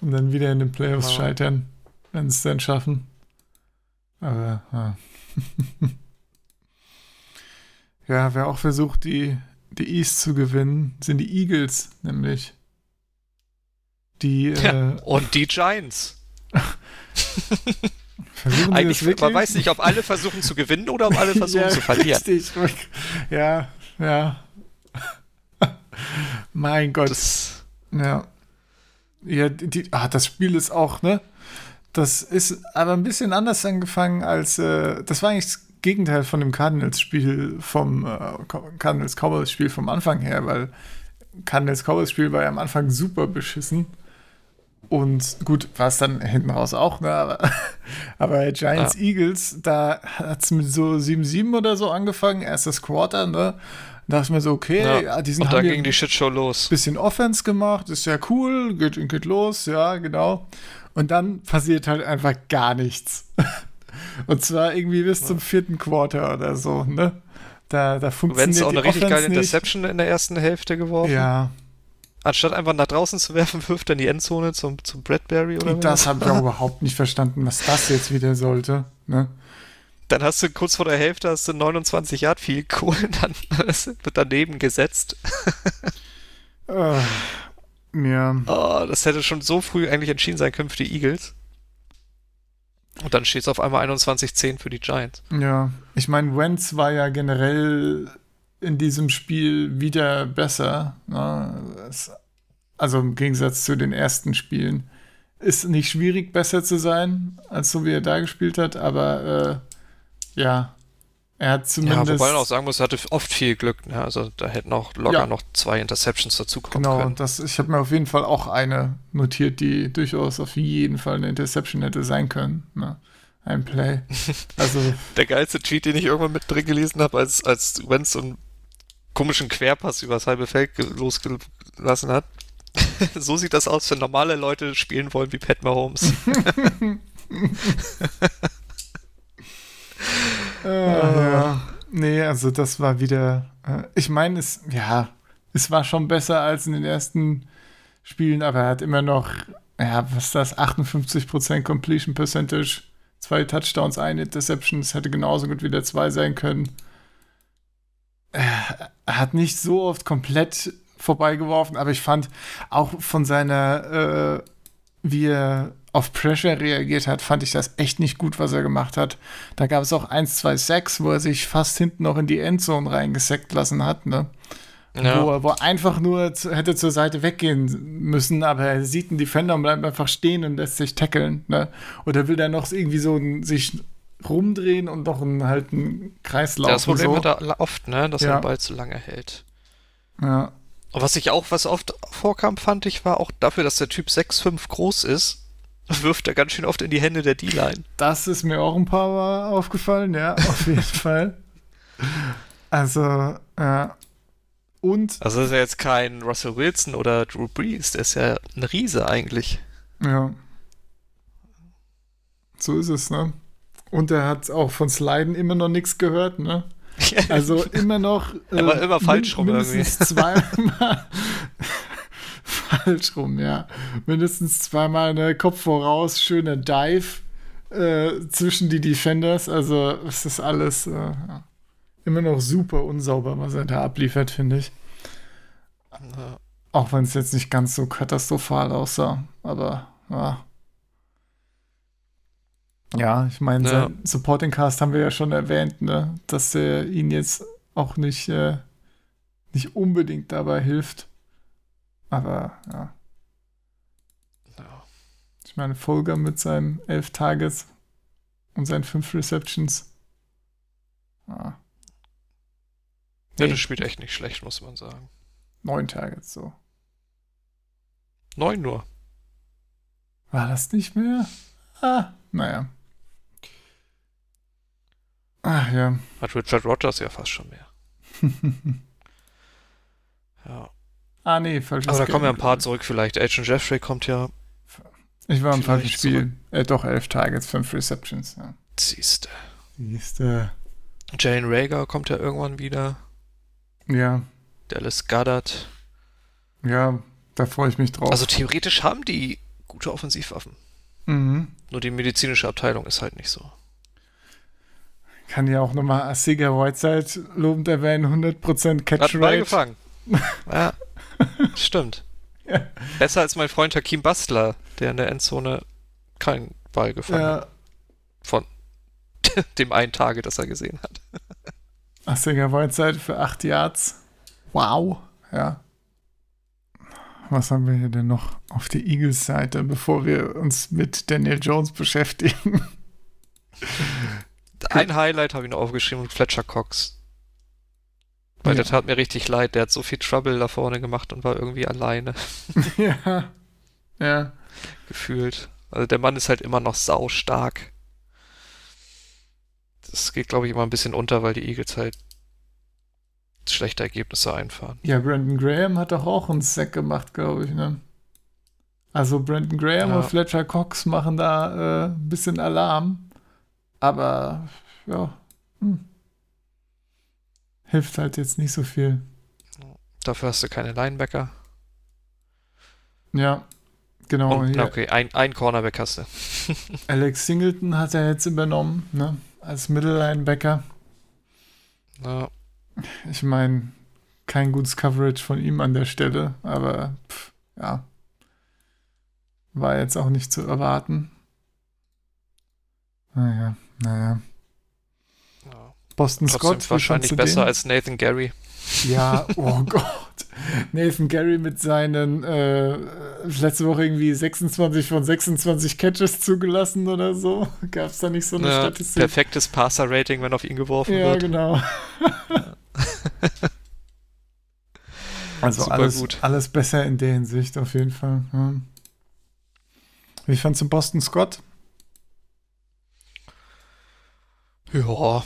Speaker 5: Und dann wieder in den Playoffs
Speaker 2: Ja.
Speaker 5: scheitern, wenn sie es dann schaffen. Aber, ja. *laughs* ja, wer auch versucht, die, die East zu gewinnen, sind die Eagles, nämlich. Die äh,
Speaker 2: Und die Giants. *laughs*
Speaker 5: versuchen
Speaker 2: Eigentlich,
Speaker 5: wirklich?
Speaker 2: man weiß nicht, ob alle versuchen zu gewinnen oder ob alle *laughs* versuchen
Speaker 5: ja,
Speaker 2: zu verlieren.
Speaker 5: Richtig. Ja, ja. mein Gott.
Speaker 2: Das,
Speaker 5: Ja. Ja, die, ah, das Spiel ist auch, ne? Das ist aber ein bisschen anders angefangen als, äh, das war eigentlich das Gegenteil von dem Cardinals-Spiel vom, äh, Cardinals-Cowboys-Spiel vom Anfang her, weil Cardinals-Cowboys-Spiel war ja am Anfang super beschissen. Und gut, war es dann hinten raus auch, ne? Aber, *laughs* aber Giants-Eagles, da hat es mit so 7-7 oder so angefangen, erstes Quarter, ne? Da dachte ich mir so, okay,
Speaker 2: ja.
Speaker 5: ja, die sind
Speaker 2: und da
Speaker 5: haben hier-
Speaker 2: ging die Shitshow los.
Speaker 5: bisschen Offense gemacht, ist ja cool, geht, geht los, ja, genau. Und dann passiert halt einfach gar nichts. *laughs* Und zwar irgendwie bis zum vierten Quarter oder so, ne? Da, da
Speaker 2: Wenn
Speaker 5: funktioniert
Speaker 2: es auch eine richtig
Speaker 5: Offense
Speaker 2: geile
Speaker 5: nicht.
Speaker 2: Interception in der ersten Hälfte geworfen.
Speaker 5: Ja,
Speaker 2: Anstatt einfach nach draußen zu werfen, *laughs* wirft er in die Endzone zum, zum Bradbury oder
Speaker 5: das
Speaker 2: was.
Speaker 5: habe ich auch überhaupt nicht verstanden, was das jetzt wieder sollte, ne?
Speaker 2: Dann hast du kurz vor der Hälfte hast du 29 Yard viel cool, *laughs* dann das wird daneben gesetzt.
Speaker 5: Ja,
Speaker 2: Oh, das hätte schon so früh eigentlich entschieden sein können für die Eagles. Und dann steht es auf einmal 21-10 für die Giants.
Speaker 5: ja. Ich meine, Wentz war ja generell in diesem Spiel wieder besser. Ne? Also im Gegensatz zu den ersten Spielen. Ist nicht schwierig, besser zu sein, als so wie er da gespielt hat, aber äh, ja, er hat
Speaker 2: Ja,
Speaker 5: zumindest.
Speaker 2: wobei man auch sagen muss, er hatte oft viel Glück. Ne? Also da hätten auch locker
Speaker 5: Ja.
Speaker 2: noch zwei Interceptions dazukommen
Speaker 5: Genau,
Speaker 2: können.
Speaker 5: das, ich habe mir auf jeden Fall auch eine notiert, die durchaus auf jeden Fall eine Interception hätte sein können. Ne? Ein Play. *laughs* Also,
Speaker 2: Der geilste Tweet, den ich irgendwann mit drin gelesen habe, als, als Wentz so einen komischen Querpass übers halbe Feld ge- losgelassen hat. *laughs* so sieht das aus, wenn normale Leute spielen wollen wie Pat Mahomes. *laughs*
Speaker 5: äh, ja. Nee, also das war wieder. Äh, ich meine, es, ja, es war schon besser als in den ersten Spielen, aber er hat immer noch, ja, was ist das, 58% Completion Percentage, zwei Touchdowns, eine Interception, es hätte genauso gut wieder zwei sein können. Er hat nicht so oft komplett vorbeigeworfen, aber ich fand auch von seiner, äh, wie er auf Pressure reagiert hat, fand ich das echt nicht gut, was er gemacht hat. Da gab es auch 1, 2, 6, wo er sich fast hinten noch in die Endzone reingesackt lassen hat, ne? Wo, er, wo er einfach nur zu, hätte zur Seite weggehen müssen, aber er sieht einen Defender und bleibt einfach stehen und lässt sich tackeln, ne? Oder will er noch irgendwie so ein, sich rumdrehen und noch einen, halt einen Kreis laufen.
Speaker 2: das Problem
Speaker 5: so.
Speaker 2: hat er oft, ne, dass er
Speaker 5: Ja.
Speaker 2: den Ball zu lange hält.
Speaker 5: Ja.
Speaker 2: Und was ich auch, was oft vorkam, fand ich, war auch dafür, dass der Typ 6'5 groß ist, wirft er ganz schön oft in die Hände der D-Line.
Speaker 5: Das ist mir auch ein paar Mal aufgefallen, ja, *laughs* auf jeden Fall. Also, ja. Und,
Speaker 2: Also das ist ja jetzt kein Russell Wilson oder Drew Brees, der ist ja ein Riese eigentlich.
Speaker 5: ja. So ist es, ne? Und er hat auch von Sliden immer noch nichts gehört, ne? *laughs* Also immer noch.
Speaker 2: Er war immer falsch rum
Speaker 5: mindestens *laughs* zweimal. Falsch rum, ja. Mindestens zweimal eine Kopf voraus, schöner Dive äh, zwischen die Defenders. Also, es ist alles äh, ja. immer noch super unsauber, was er da abliefert, finde ich.
Speaker 2: Ja.
Speaker 5: Auch wenn es jetzt nicht ganz so katastrophal aussah. Aber ja. Ja, ich meine,
Speaker 2: Ja.
Speaker 5: sein Supporting Cast haben wir ja schon erwähnt, ne? dass er ihn jetzt auch nicht, äh, nicht unbedingt dabei hilft. Aber ja.
Speaker 2: Ja.
Speaker 5: Ich meine, Folger mit seinen elf Tages und seinen fünf Receptions.
Speaker 2: Ja,
Speaker 5: Nee,
Speaker 2: das spielt echt nicht schlecht, muss man sagen.
Speaker 5: neun Targets, so.
Speaker 2: Neun nur.
Speaker 5: War das nicht mehr? Ah, naja. Ach ja.
Speaker 2: Hat Richard Rogers ja fast schon mehr. *laughs* Ja.
Speaker 5: Ah, nee, falsches
Speaker 2: Aber da kommen ja ein paar zurück vielleicht. Agent Jeffrey kommt ja.
Speaker 5: Ich war im falschen Spiel. Äh, doch, elf Targets, fünf Receptions. Ja.
Speaker 2: Siehste.
Speaker 5: Siehste.
Speaker 2: Jane Rager kommt ja irgendwann wieder.
Speaker 5: Ja,
Speaker 2: Dallas Goddard.
Speaker 5: ja, da freue ich mich drauf.
Speaker 2: Also theoretisch haben die gute Offensivwaffen.
Speaker 5: mhm.
Speaker 2: Nur die medizinische Abteilung ist halt nicht so.
Speaker 5: Kann ja auch nochmal Asiga Whiteside lobend erwähnen, 100% Catch
Speaker 2: Hat
Speaker 5: Rate.
Speaker 2: gefangen. *laughs* ja, stimmt. *laughs*
Speaker 5: Ja.
Speaker 2: Besser als mein Freund Hakim Bastler, der in der Endzone keinen Ball gefangen hat.
Speaker 5: Ja,
Speaker 2: Von *laughs* dem einen Tage, das er gesehen hat. *laughs*
Speaker 5: Asiga Whiteside für 8 Yards. Wow. Ja. Was haben wir hier denn noch auf der Eagles-Seite, bevor wir uns mit Daniel Jones beschäftigen?
Speaker 2: Ein Highlight habe ich noch aufgeschrieben, Fletcher Cox. Weil
Speaker 5: Ja.
Speaker 2: der tat mir richtig leid, der hat so viel Trouble da vorne gemacht und war irgendwie alleine *laughs*
Speaker 5: ja. Ja.
Speaker 2: gefühlt. Also der Mann ist halt immer noch saustark. Das geht, glaube ich, immer ein bisschen unter, weil die Eagles halt schlechte Ergebnisse einfahren.
Speaker 5: Ja, Brandon Graham hat doch auch einen Sack gemacht, glaube ich, ne? Also Brandon Graham
Speaker 2: Ja.
Speaker 5: und Fletcher Cox machen da äh, ein bisschen Alarm. Aber ja. Hm. Hilft halt jetzt nicht so viel.
Speaker 2: Dafür hast du keine Linebacker.
Speaker 5: Ja. Genau.
Speaker 2: Und,
Speaker 5: hier.
Speaker 2: na okay, ein, ein Cornerback hast du. *laughs*
Speaker 5: Alex Singleton hat er jetzt übernommen, ne? Als Mittellinebacker.
Speaker 2: Ja,
Speaker 5: Ich meine, kein gutes Coverage von ihm an der Stelle, aber pff, ja. War jetzt auch nicht zu erwarten. Naja, naja.
Speaker 2: Ja.
Speaker 5: Boston
Speaker 2: Trotzdem
Speaker 5: Scott,
Speaker 2: wahrscheinlich besser
Speaker 5: den?
Speaker 2: als Nathan Gary.
Speaker 5: Ja, *laughs* oh Gott. Nathan Gary mit seinen äh, letzte Woche irgendwie 26 von 26 Catches zugelassen oder so. Gab es da nicht so eine
Speaker 2: Ja,
Speaker 5: Statistik?
Speaker 2: perfektes Passer-Rating, wenn auf ihn geworfen
Speaker 5: Ja,
Speaker 2: wird.
Speaker 5: genau. *laughs* also
Speaker 2: Super
Speaker 5: alles,
Speaker 2: gut.
Speaker 5: alles besser in der Hinsicht auf jeden Fall. Ja. Wie fandst du Boston Scott?
Speaker 2: Ja,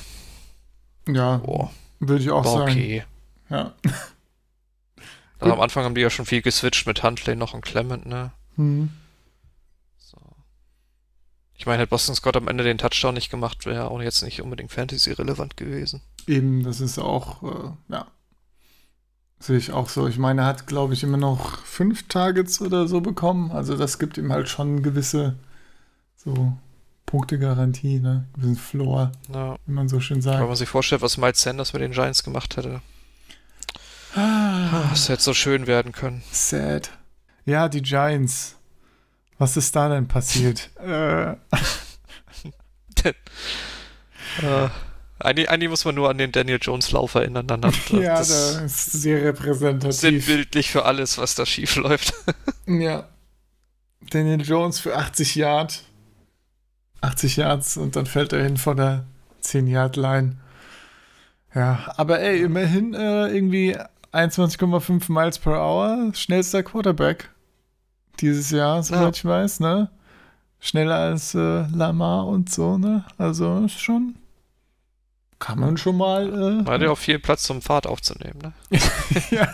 Speaker 5: Ja,
Speaker 2: boah,
Speaker 5: würde ich auch
Speaker 2: war
Speaker 5: sagen.
Speaker 2: okay.
Speaker 5: Ja. *laughs*
Speaker 2: Also am Anfang haben die ja schon viel geswitcht mit Huntley noch und Clement, ne?
Speaker 5: Hm.
Speaker 2: So. Ich meine, hätte Boston Scott am Ende den Touchdown nicht gemacht, wäre auch jetzt nicht unbedingt Fantasy-relevant gewesen.
Speaker 5: Eben, das ist auch, äh, ja. Sehe ich auch so. Ich meine, er hat, glaube ich, immer noch fünf Targets oder so bekommen. Also das gibt ihm halt schon gewisse so Punktegarantie, ne? Gewissen Floor,
Speaker 2: Ja,
Speaker 5: wie man so schön
Speaker 2: wenn
Speaker 5: sagt.
Speaker 2: man sich vorstellt, was Miles Sanders mit den Giants gemacht hätte. Das hätte so schön werden können.
Speaker 5: Sad. Ja, die Giants. Was ist da denn passiert? *laughs* äh,
Speaker 2: Äh, *laughs* eigentlich, eigentlich muss man nur an den Daniel Jones Lauf erinnern. Dann hat, *laughs*
Speaker 5: ja,
Speaker 2: das
Speaker 5: das ist sehr repräsentativ.
Speaker 2: sinnbildlich für alles, was da schief läuft.
Speaker 5: Ja. Daniel Jones für 80 Yard. 80 Yards und dann fällt er hin vor der 10-Yard-Line. Ja, aber ey, immerhin äh, irgendwie 21,5 Miles per Hour, schnellster Quarterback dieses Jahr, soweit
Speaker 2: Ja.
Speaker 5: ich weiß, ne? Schneller als äh, Lamar und so, ne? Also schon. Kann man schon mal. Äh,
Speaker 2: ja auch viel Platz zum Fahrt aufzunehmen, ne? *laughs*
Speaker 5: ja.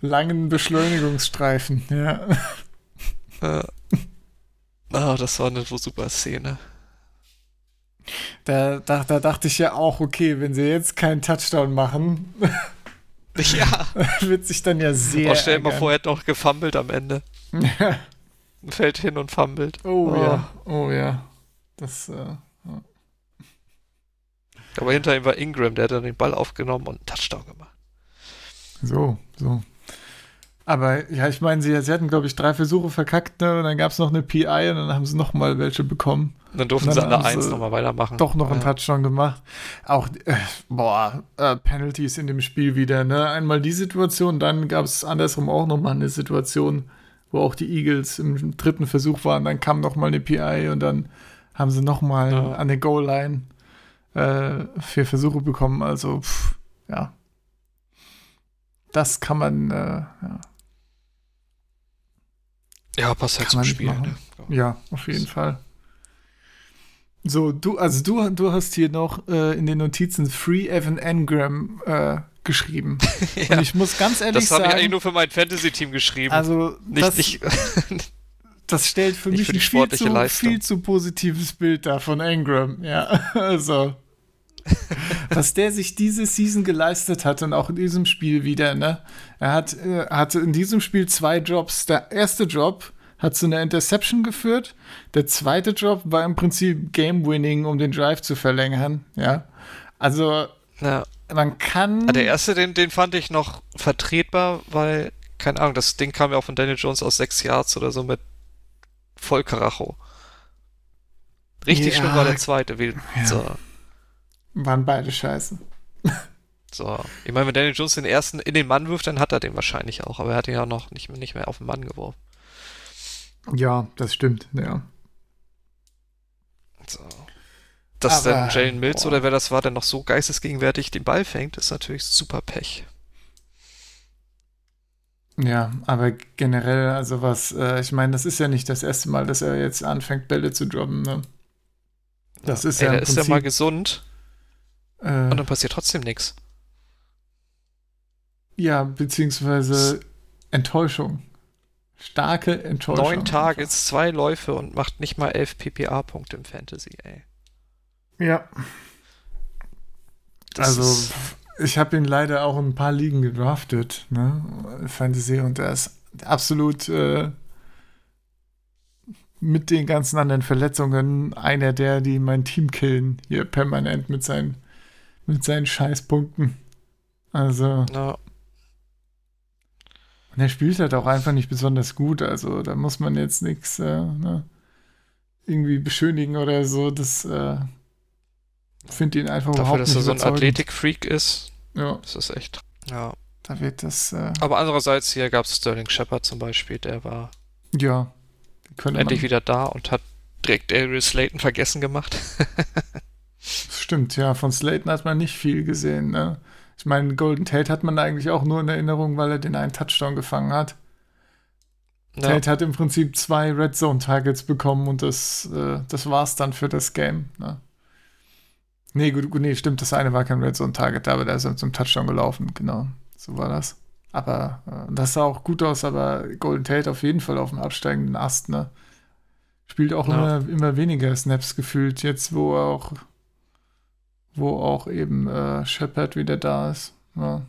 Speaker 5: Langen Beschleunigungsstreifen, ja.
Speaker 2: Äh, ah, das war eine super Szene.
Speaker 5: Da, da, da dachte ich ja auch, okay, wenn sie jetzt keinen Touchdown machen, *laughs* *laughs*
Speaker 2: Ja.
Speaker 5: wird sich dann ja sehr.
Speaker 2: Oh, stell dir mal vor, er hat noch gefummelt am Ende. *laughs*
Speaker 5: Ja.
Speaker 2: Fällt hin und fummelt.
Speaker 5: Oh, ja, oh ja. Das, äh,
Speaker 2: Aber hinter ihm war Ingram, der hat dann den Ball aufgenommen und einen Touchdown gemacht.
Speaker 5: so, so. Aber ja, ich meine, sie, sie hatten, glaube ich, drei Versuche verkackt, ne? Und dann gab es noch eine PI und dann haben sie noch mal welche bekommen.
Speaker 2: Und dann durften
Speaker 5: Dann
Speaker 2: sie an der
Speaker 5: haben
Speaker 2: 1
Speaker 5: sie
Speaker 2: nochmal weitermachen.
Speaker 5: Doch noch einen
Speaker 2: ja.
Speaker 5: Touchdown gemacht. Auch, äh, boah, äh, Penalties in dem Spiel wieder, ne? Einmal die Situation, dann gab es andersrum auch noch mal eine Situation, wo auch die Eagles im dritten Versuch waren. Dann kam noch mal eine PI und dann haben sie noch mal
Speaker 2: Ja.
Speaker 5: an der Goal-Line äh, vier Versuche bekommen. Also, pff, ja. Das kann man, äh, ja,
Speaker 2: Ja, passt halt zum Spiel. Ne?
Speaker 5: ja, auf jeden Fall. So, du, also du, du hast hier noch äh, in den Notizen Free Evan Engram äh, geschrieben. *laughs*
Speaker 2: Ja.
Speaker 5: Und ich muss ganz ehrlich
Speaker 2: Das habe ich
Speaker 5: sagen,
Speaker 2: eigentlich nur für mein Fantasy-Team geschrieben.
Speaker 5: also
Speaker 2: nicht,
Speaker 5: das,
Speaker 2: nicht, *laughs*
Speaker 5: das stellt für mich
Speaker 2: für
Speaker 5: ein viel zu, viel zu positives Bild da von Engram. Ja, *laughs* also was der sich diese Season geleistet hat und auch in diesem Spiel wieder, ne? Er hat, äh, hatte in diesem Spiel zwei Jobs. Der erste Job hat zu einer Interception geführt. Der zweite Job war im Prinzip Game-Winning, um den Drive zu verlängern. Ja, also
Speaker 2: ja.
Speaker 5: man kann.
Speaker 2: Ah, Der erste, den, den fand ich noch vertretbar, weil, keine Ahnung, das Ding kam ja auch von Daniel Jones aus sechs Yards oder so mit Vollkaracho. Richtig
Speaker 5: Ja.
Speaker 2: schlimm war der zweite. Wie,
Speaker 5: Ja.
Speaker 2: so,
Speaker 5: waren beide scheiße.
Speaker 2: so. Ich meine, wenn Daniel Jones den ersten in den Mann wirft, dann hat er den wahrscheinlich auch, aber er hat ihn ja noch nicht, nicht mehr auf den Mann geworfen.
Speaker 5: Ja, das stimmt, ja.
Speaker 2: So. Dass
Speaker 5: Aber,
Speaker 2: dann Jalen Mills
Speaker 5: boah.
Speaker 2: oder wer das war, der noch so geistesgegenwärtig den Ball fängt, ist natürlich super Pech.
Speaker 5: Ja, aber generell, also was, äh, ich meine, das ist ja nicht das erste Mal, dass er jetzt anfängt, Bälle zu droppen, ne? Das ist
Speaker 2: Ey,
Speaker 5: ja im
Speaker 2: ist ja mal gesund
Speaker 5: äh,
Speaker 2: und dann passiert trotzdem nichts.
Speaker 5: ja, beziehungsweise Enttäuschung. Starke Enttäuschung.
Speaker 2: Neun Targets, zwei Läufe und macht nicht mal elf PPA-Punkte im Fantasy, ey.
Speaker 5: Ja,
Speaker 2: Das
Speaker 5: also ich habe ihn leider auch in ein paar Ligen gedraftet, ne? Fantasy und er ist absolut äh, mit den ganzen anderen Verletzungen einer der, die mein Team killen, hier permanent mit seinen, mit seinen Scheißpunkten. Also,
Speaker 2: Na,
Speaker 5: und er spielt halt auch einfach nicht besonders gut, also da muss man jetzt nichts äh, ne, irgendwie beschönigen oder so. Das äh, finde ihn einfach
Speaker 2: dafür,
Speaker 5: überhaupt
Speaker 2: dass
Speaker 5: nicht
Speaker 2: er so ein. Athletik-Freak ist,
Speaker 5: Ja,
Speaker 2: ist das echt. Ja.
Speaker 5: da wird das, äh,
Speaker 2: Aber andererseits hier gab es Sterling Shepard zum Beispiel, der war
Speaker 5: ja,
Speaker 2: endlich
Speaker 5: man,
Speaker 2: wieder da und hat direkt Darius Slayton vergessen gemacht. *laughs*
Speaker 5: Stimmt, ja, von Slayton hat man nicht viel gesehen. Ne? Ich meine, Golden Tate hat man eigentlich auch nur in Erinnerung, weil er den einen Touchdown gefangen hat.
Speaker 2: Ja,
Speaker 5: Tate hat im Prinzip zwei Red Zone Targets bekommen und das, äh, das war's dann für das Game. Ne? Nee, gut, gut, nee, stimmt, das eine war kein Red Zone Target, aber der ist dann zum Touchdown gelaufen, genau. So war das. Aber äh, das sah auch gut aus, aber Golden Tate auf jeden Fall auf dem absteigenden Ast, ne? Spielt auch
Speaker 2: Ja.
Speaker 5: immer, immer weniger Snaps gefühlt, jetzt wo er auch, wo auch eben äh, Shepard wieder da ist. Ja.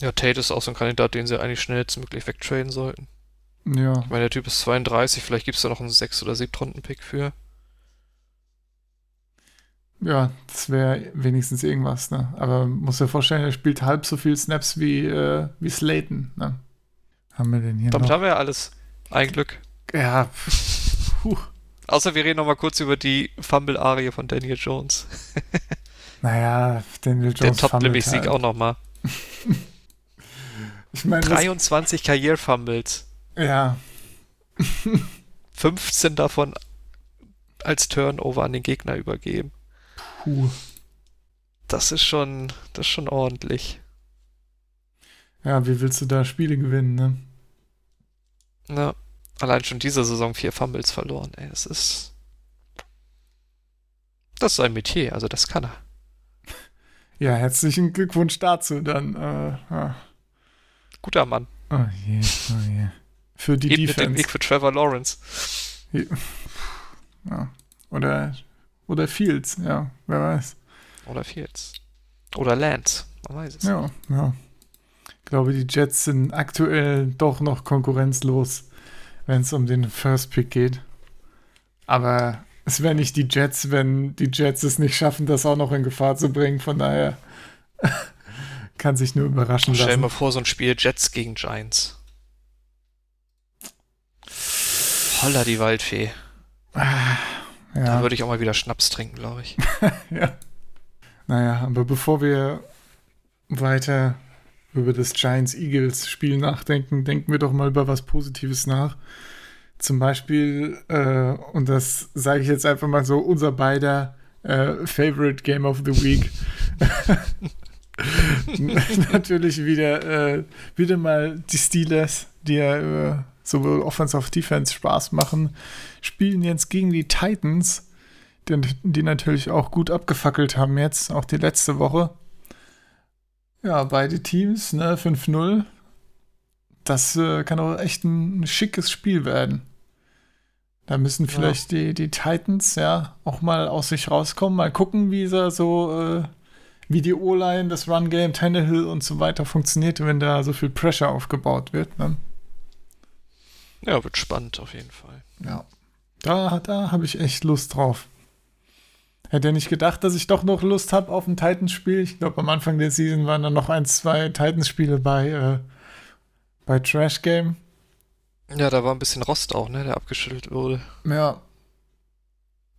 Speaker 2: ja, Tate ist auch so ein Kandidat, den sie eigentlich schnellstmöglich wegtraden sollten.
Speaker 5: ja.
Speaker 2: Ich meine, der Typ ist 32, vielleicht gibt es da noch einen 6- oder 7-Runden-Pick für.
Speaker 5: Ja, das wäre wenigstens irgendwas, ne? Aber man muss dir vorstellen, er spielt halb so viel Snaps wie, äh, wie Slayton, ne? Haben wir denn hier
Speaker 2: Damit
Speaker 5: noch?
Speaker 2: haben wir ja alles. Ein Glück.
Speaker 5: Ja, puh.
Speaker 2: Außer wir reden noch mal kurz über die Fumble-Arie von Daniel Jones. *laughs*
Speaker 5: Naja, Daniel
Speaker 2: Der
Speaker 5: Jones
Speaker 2: toppt
Speaker 5: fummelt
Speaker 2: nämlich Sieg
Speaker 5: halt.
Speaker 2: auch noch mal. *laughs*
Speaker 5: Ich meine, das-
Speaker 2: 23 Karriere-Fumbles.
Speaker 5: ja, *laughs*
Speaker 2: 15 davon als Turnover an den Gegner übergeben.
Speaker 5: puh.
Speaker 2: Das ist schon, das ist schon ordentlich.
Speaker 5: Ja, wie willst du da Spiele gewinnen, ne?
Speaker 2: Ja, allein schon diese Saison vier Fumbles verloren. Ey, das ist. Das ist sein Metier, also das kann er.
Speaker 5: Ja, herzlichen Glückwunsch dazu dann. Äh, ja.
Speaker 2: Guter Mann.
Speaker 5: Oh je, oh je. Für die
Speaker 2: Geht mit dem
Speaker 5: Defense.
Speaker 2: Weg für Trevor Lawrence.
Speaker 5: Ja. Oder, oder Fields, ja, wer weiß.
Speaker 2: Oder Fields. Oder Lance. Man weiß es.
Speaker 5: Ja, ja. Ich glaube, die Jets sind aktuell doch noch konkurrenzlos, wenn es um den First Pick geht. Aber es wären nicht die Jets, wenn die Jets es nicht schaffen, das auch noch in Gefahr zu bringen. Von daher *laughs* kann sich nur überraschen
Speaker 2: Stell dir mal
Speaker 5: lassen.
Speaker 2: vor, so ein Spiel Jets gegen Giants. Holla die Waldfee. Da
Speaker 5: Ja,
Speaker 2: würde ich auch mal wieder Schnaps trinken, glaube ich. *laughs*
Speaker 5: ja. Naja, aber bevor wir weiter über das Giants-Eagles-Spiel nachdenken, denken wir doch mal über was Positives nach. Zum Beispiel, äh, und das sage ich jetzt einfach mal so, unser beider äh, Favorite Game of the Week. *laughs* Natürlich wieder, äh, wieder mal die Steelers, die ja sowohl Offense auf Defense Spaß machen, spielen jetzt gegen die Titans, die natürlich auch gut abgefackelt haben jetzt, auch die letzte Woche. Ja, beide Teams, ne, 5-0. Das äh, kann auch echt ein, schickes Spiel werden. Da müssen vielleicht ja. die, die Titans ja auch mal aus sich rauskommen, mal gucken, wie sie so, äh, wie die O-Line, das Run-Game, Tannehill und so weiter funktioniert, wenn da so viel Pressure aufgebaut wird. Ne?
Speaker 2: Ja, wird spannend auf jeden Fall.
Speaker 5: Ja. Da, da habe ich echt Lust drauf. Hätte ja nicht gedacht, dass ich doch noch Lust habe auf ein Titans-Spiel. Ich glaube, am Anfang der Season waren dann noch ein, zwei Titans-Spiele bei, äh, bei Trash Game.
Speaker 2: Ja, da war ein bisschen Rost auch, ne, der abgeschüttelt wurde.
Speaker 5: Ja.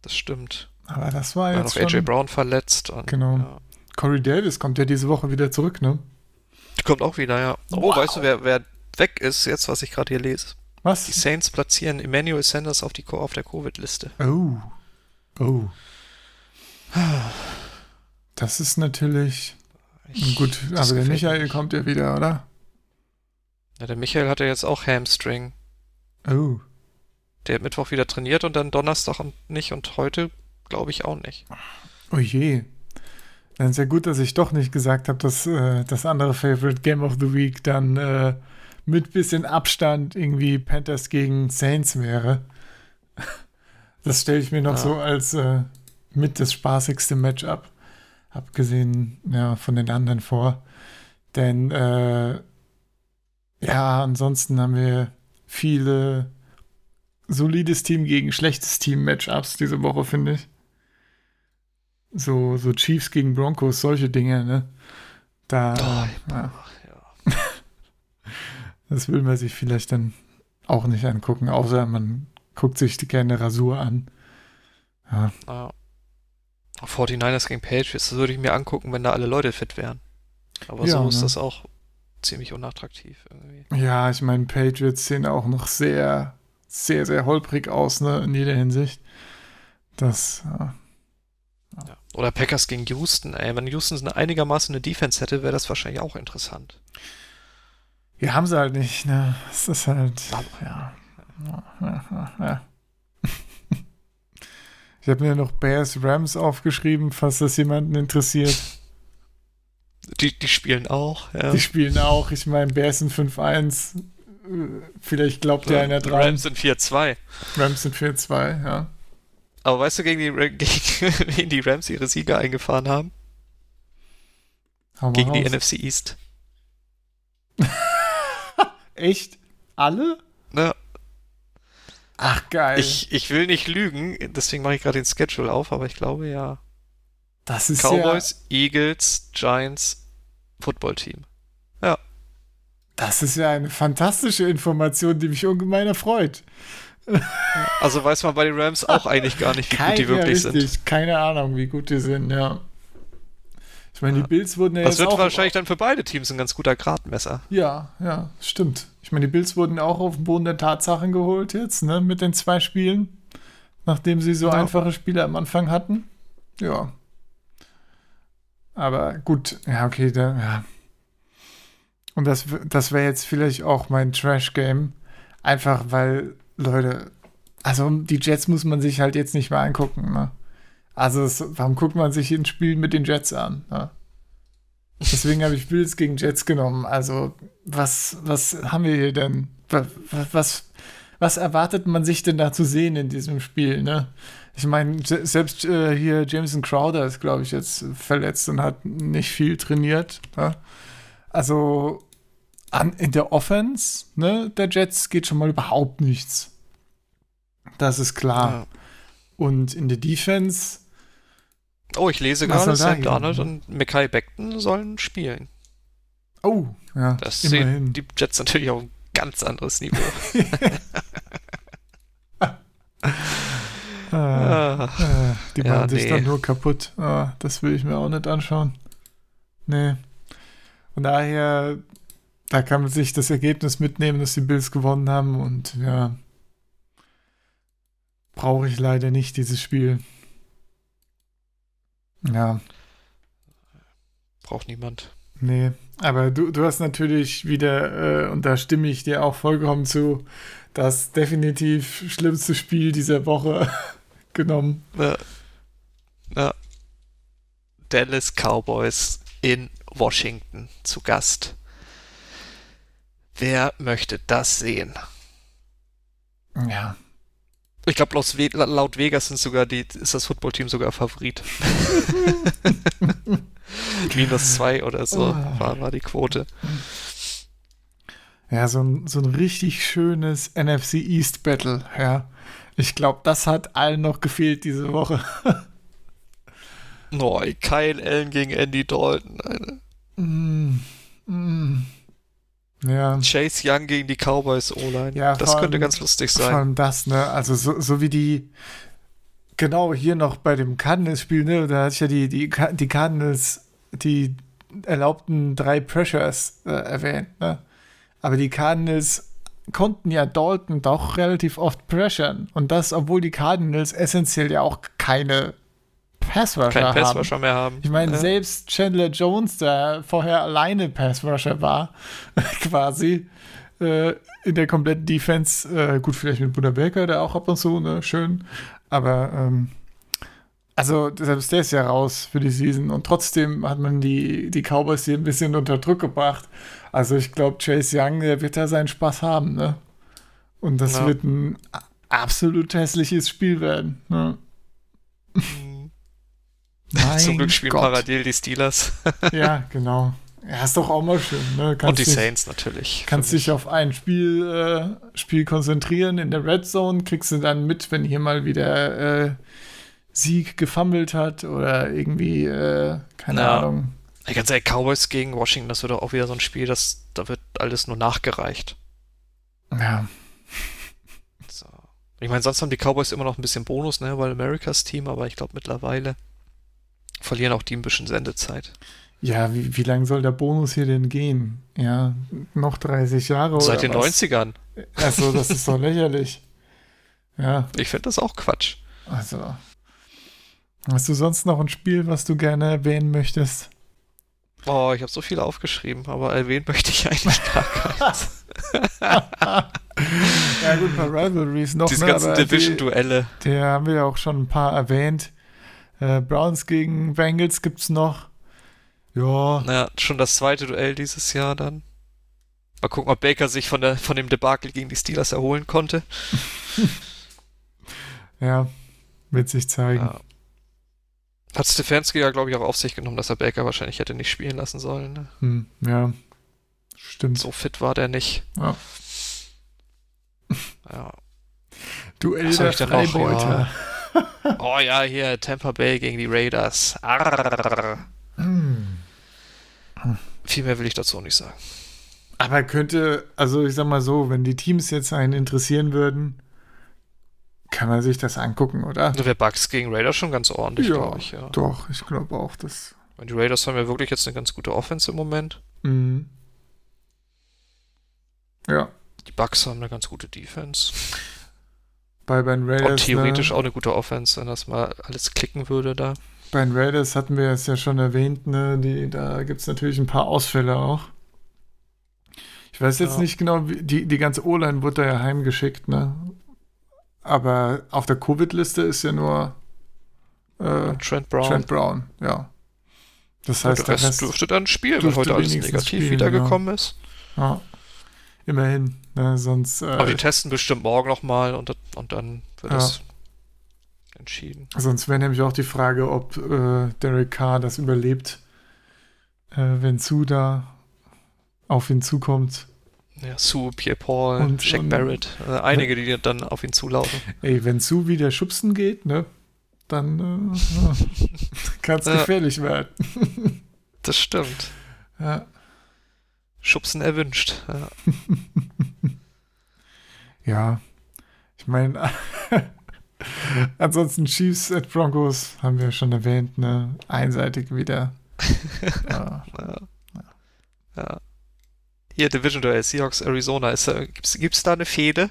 Speaker 2: Das stimmt.
Speaker 5: Aber das war,
Speaker 2: war
Speaker 5: jetzt.
Speaker 2: noch AJ Brown verletzt. Und,
Speaker 5: genau.
Speaker 2: Ja.
Speaker 5: Corey Davis kommt ja diese Woche wieder zurück, ne?
Speaker 2: Kommt auch wieder, ja. Oh, wow. weißt du, wer, wer weg ist, jetzt, was ich gerade hier lese?
Speaker 5: Was?
Speaker 2: Die Saints platzieren Emmanuel Sanders auf, die, auf der Covid-Liste.
Speaker 5: Oh. Oh. Das ist natürlich. Ich, gut, aber der Michael kommt ja wieder, oder?
Speaker 2: Ja, der Michael hatte jetzt auch Hamstring.
Speaker 5: Oh.
Speaker 2: Der hat Mittwoch wieder trainiert und dann Donnerstag und nicht und heute glaube ich auch nicht.
Speaker 5: Oh je. Dann ist ja gut, dass ich doch nicht gesagt habe, dass äh, das andere Favorite Game of the Week dann äh, mit bisschen Abstand irgendwie Panthers gegen Saints wäre. *laughs* Das stelle ich mir noch ja. so als äh, mit das spaßigste Matchup, abgesehen ja, von den anderen vor. Denn äh, ja, ansonsten haben wir viele solides Team gegen schlechtes Team Matchups diese Woche, finde ich. So, so Chiefs gegen Broncos, solche Dinge, ne? Da. Oh, ja. ja. *laughs* das will man sich vielleicht dann auch nicht angucken, außer man guckt sich gerne Rasur an. Ja.
Speaker 2: Ah. 49ers gegen Patriots, das würde ich mir angucken, wenn da alle Leute fit wären. Aber ja, so ist ne? das auch ziemlich unattraktiv irgendwie.
Speaker 5: Ja, ich meine, Patriots sehen auch noch sehr, sehr, sehr holprig aus, ne, in jeder Hinsicht. Das, ja.
Speaker 2: Ja. Oder Packers gegen Houston, ey. Wenn Houston einigermaßen eine Defense hätte, wäre das wahrscheinlich auch interessant.
Speaker 5: Ja, haben sie halt nicht, ne? Es ist halt, ja, ja, ja. Ich habe mir noch Bears Rams aufgeschrieben, falls das jemanden interessiert.
Speaker 2: Die, die spielen auch, ja.
Speaker 5: Die spielen auch. Ich meine, Bears sind 5-1. Vielleicht glaubt ja einer dran.
Speaker 2: Rams sind 4-2.
Speaker 5: Rams sind 4-2, ja.
Speaker 2: Aber weißt du, gegen die, *laughs* gegen die Rams ihre Sieger eingefahren haben? Gegen raus. die NFC East. *laughs*
Speaker 5: Echt? Alle?
Speaker 2: Ne,
Speaker 5: Ach, geil.
Speaker 2: Ich, ich will nicht lügen, deswegen mache ich gerade den Schedule auf, aber ich glaube ja.
Speaker 5: Das ist
Speaker 2: Cowboys, ja, Eagles, Giants, Footballteam. Ja.
Speaker 5: Das ist ja eine fantastische Information, die mich ungemein erfreut.
Speaker 2: Also weiß man bei den Rams auch eigentlich gar nicht, wie Keine, gut die *laughs* wirklich richtig. sind.
Speaker 5: Keine Ahnung, wie gut die sind, ja. Meine, die Bills wurden ja
Speaker 2: das
Speaker 5: jetzt
Speaker 2: wird wahrscheinlich dann für beide Teams ein ganz guter Gradmesser.
Speaker 5: Ja, ja, stimmt. Ich meine, die Bills wurden auch auf den Boden der Tatsachen geholt jetzt, ne, mit den zwei Spielen, nachdem sie so ja. einfache Spiele am Anfang hatten. Ja. Aber gut, ja, okay, da, ja. Und das, das wäre jetzt vielleicht auch mein Trash-Game. Einfach weil, Leute, also die Jets muss man sich halt jetzt nicht mehr angucken, ne? Also, es, warum guckt man sich ein Spiel mit den Jets an? Ne? Deswegen habe ich Bills gegen Jets genommen. Also, was, was haben wir hier denn? Was, was, was erwartet man sich denn da zu sehen in diesem Spiel? Ne? Ich meine, selbst äh, hier Jameson Crowder ist, glaube ich, jetzt verletzt und hat nicht viel trainiert. Ne? Also, an, in der Offense ne, der Jets geht schon mal überhaupt nichts. Das ist klar. Ja. Und in der Defense
Speaker 2: Oh, ich lese gerade, Sam Darnold und Mackay Beckton sollen spielen.
Speaker 5: Oh, ja.
Speaker 2: Das sehen die Jets natürlich auf ein ganz anderes Niveau. *laughs* *laughs*
Speaker 5: ah, ah, die machen ja, sich nee. dann nur kaputt. Ah, das will ich mir auch nicht anschauen. Nee. Von daher, da kann man sich das Ergebnis mitnehmen, dass die Bills gewonnen haben und ja, brauche ich leider nicht dieses Spiel. Ja.
Speaker 2: Braucht niemand.
Speaker 5: Nee, aber du, du hast natürlich wieder, äh, und da stimme ich dir auch vollkommen zu, das definitiv schlimmste Spiel dieser Woche *laughs* genommen.
Speaker 2: Ja. ja. Dallas Cowboys in Washington zu Gast. Wer möchte das sehen?
Speaker 5: Ja.
Speaker 2: Ich glaube, laut Vegas sind sogar die, ist das Footballteam sogar Favorit. *laughs* Minus zwei oder so oh. war, war die Quote.
Speaker 5: Ja, so ein, so ein richtig schönes NFC East Battle, ja. Ich glaube, das hat allen noch gefehlt diese Woche.
Speaker 2: oh, Kyle Allen gegen Andy Dalton. Eine. Mm,
Speaker 5: mm. Ja.
Speaker 2: Chase Young gegen die Cowboys O-Line. Ja, das könnte ganz lustig sein. Vor allem
Speaker 5: das, ne? Also so, so wie die genau hier noch bei dem Cardinals-Spiel, ne? Da hatte ich ja die, die, die Cardinals, die erlaubten drei Pressures äh, erwähnt, ne? Aber die Cardinals konnten ja Dalton doch relativ oft pressern. Und das, obwohl die Cardinals essentiell ja auch keine Passrusher Kein Passrusher
Speaker 2: mehr haben.
Speaker 5: Ich meine, ja. selbst Chandler Jones, der vorher alleine Passrusher war, *laughs* quasi, äh, in der kompletten Defense, äh, gut, vielleicht mit Buddha Baker, der auch ab und zu, ne, schön, aber, ähm, also, selbst der ist ja raus für die Season und trotzdem hat man die, die Cowboys hier ein bisschen unter Druck gebracht. Also, ich glaube, Chase Young, der wird da seinen Spaß haben, ne? Und das ja. wird ein absolut hässliches Spiel werden, ne? *laughs* Mhm.
Speaker 2: Zum Glück spielen Gott. parallel die Steelers. *laughs*
Speaker 5: ja, genau. Ja, ist doch auch mal schön. Ne?
Speaker 2: Und die dich, Saints natürlich.
Speaker 5: Kannst dich auf ein Spiel, äh, Spiel konzentrieren. In der Red Zone kriegst du dann mit, wenn hier mal wieder äh, Sieg gefummelt hat oder irgendwie, äh, keine ja. Ahnung.
Speaker 2: Ich kann sagen, Cowboys gegen Washington, das wird auch wieder so ein Spiel, das, da wird alles nur nachgereicht.
Speaker 5: Ja.
Speaker 2: So. Ich meine, sonst haben die Cowboys immer noch ein bisschen Bonus, ne, weil Americas Team, aber ich glaube mittlerweile verlieren auch die ein bisschen Sendezeit.
Speaker 5: Ja, wie, wie lange soll der Bonus hier denn gehen? Ja, noch 30 Jahre
Speaker 2: Seit den was? 90ern.
Speaker 5: Achso, das ist doch lächerlich. Ja.
Speaker 2: Ich finde das auch Quatsch.
Speaker 5: Also. Hast du sonst noch ein Spiel, was du gerne erwähnen möchtest?
Speaker 2: Oh, ich habe so viele aufgeschrieben, aber erwähnen möchte ich eigentlich gar *laughs* keins.
Speaker 5: ja, gut, bei Rivalries noch.
Speaker 2: Diese ne, ganzen Division-Duelle.
Speaker 5: Die, die haben wir ja auch schon ein paar erwähnt. Äh, Browns gegen Bengals gibt es noch. Ja.
Speaker 2: Naja, schon das zweite Duell dieses Jahr dann. Mal gucken, ob Baker sich von, der, von dem Debakel gegen die Steelers erholen konnte. *laughs*
Speaker 5: ja, wird sich zeigen. Ja.
Speaker 2: Hat Stefanski ja, glaube ich, auch auf sich genommen, dass er Baker wahrscheinlich hätte nicht spielen lassen sollen. Ne?
Speaker 5: Hm, ja, stimmt.
Speaker 2: So fit war der nicht.
Speaker 5: Ja.
Speaker 2: ja.
Speaker 5: Duell der Freibeuter.
Speaker 2: Ja *laughs* oh ja, hier Tampa Bay gegen die Raiders. Hm. Viel mehr will ich dazu nicht sagen.
Speaker 5: Aber könnte, also ich sag mal so, wenn die Teams jetzt einen interessieren würden, kann man sich das angucken, oder?
Speaker 2: Also wäre Bucks gegen Raiders schon ganz ordentlich, ja, glaube ich. Ja,
Speaker 5: doch, ich glaube auch, dass.
Speaker 2: Die Raiders haben ja wirklich jetzt eine ganz gute Offense im Moment.
Speaker 5: Mhm. Ja.
Speaker 2: Die Bucks haben eine ganz gute Defense.
Speaker 5: Bei den Raiders. Und
Speaker 2: theoretisch ne? auch eine gute Offense, wenn das mal alles klicken würde da.
Speaker 5: Bei den Raiders hatten wir es ja schon erwähnt, ne? Die, da gibt es natürlich ein paar Ausfälle auch. Ich weiß jetzt ja. nicht genau, die, die ganze O-Line wurde da ja heimgeschickt, ne? Aber auf der Covid-Liste ist ja nur
Speaker 2: äh, Trent Brown.
Speaker 5: Trent Brown, ja. Das heißt,
Speaker 2: der Rest, Rest dürfte dann spielen, wenn heute alles negativ spielen, wiedergekommen ja. ist.
Speaker 5: Ja. Immerhin. Ne, sonst. Äh,
Speaker 2: Aber die testen bestimmt morgen nochmal und, und dann wird es ja. entschieden.
Speaker 5: Sonst wäre nämlich auch die Frage, ob äh, Derek Carr das überlebt, äh, wenn Sue da auf ihn zukommt.
Speaker 2: Ja, Sue, Pierre Paul, und, Shaq und, Barrett, äh, einige, die dann auf ihn zulaufen.
Speaker 5: Ey, wenn Sue wieder schubsen geht, ne, dann äh, *laughs* kann es gefährlich werden.
Speaker 2: das stimmt.
Speaker 5: Ja.
Speaker 2: Schubsen erwünscht. Ja, *laughs*
Speaker 5: ja. ich meine, *laughs* ansonsten Chiefs at Broncos haben wir schon erwähnt, ne? Einseitig wieder. *laughs*
Speaker 2: ja. ja. Hier, Division Duell, Seahawks, Arizona. Ist da, gibt's, gibt's da eine Fehde?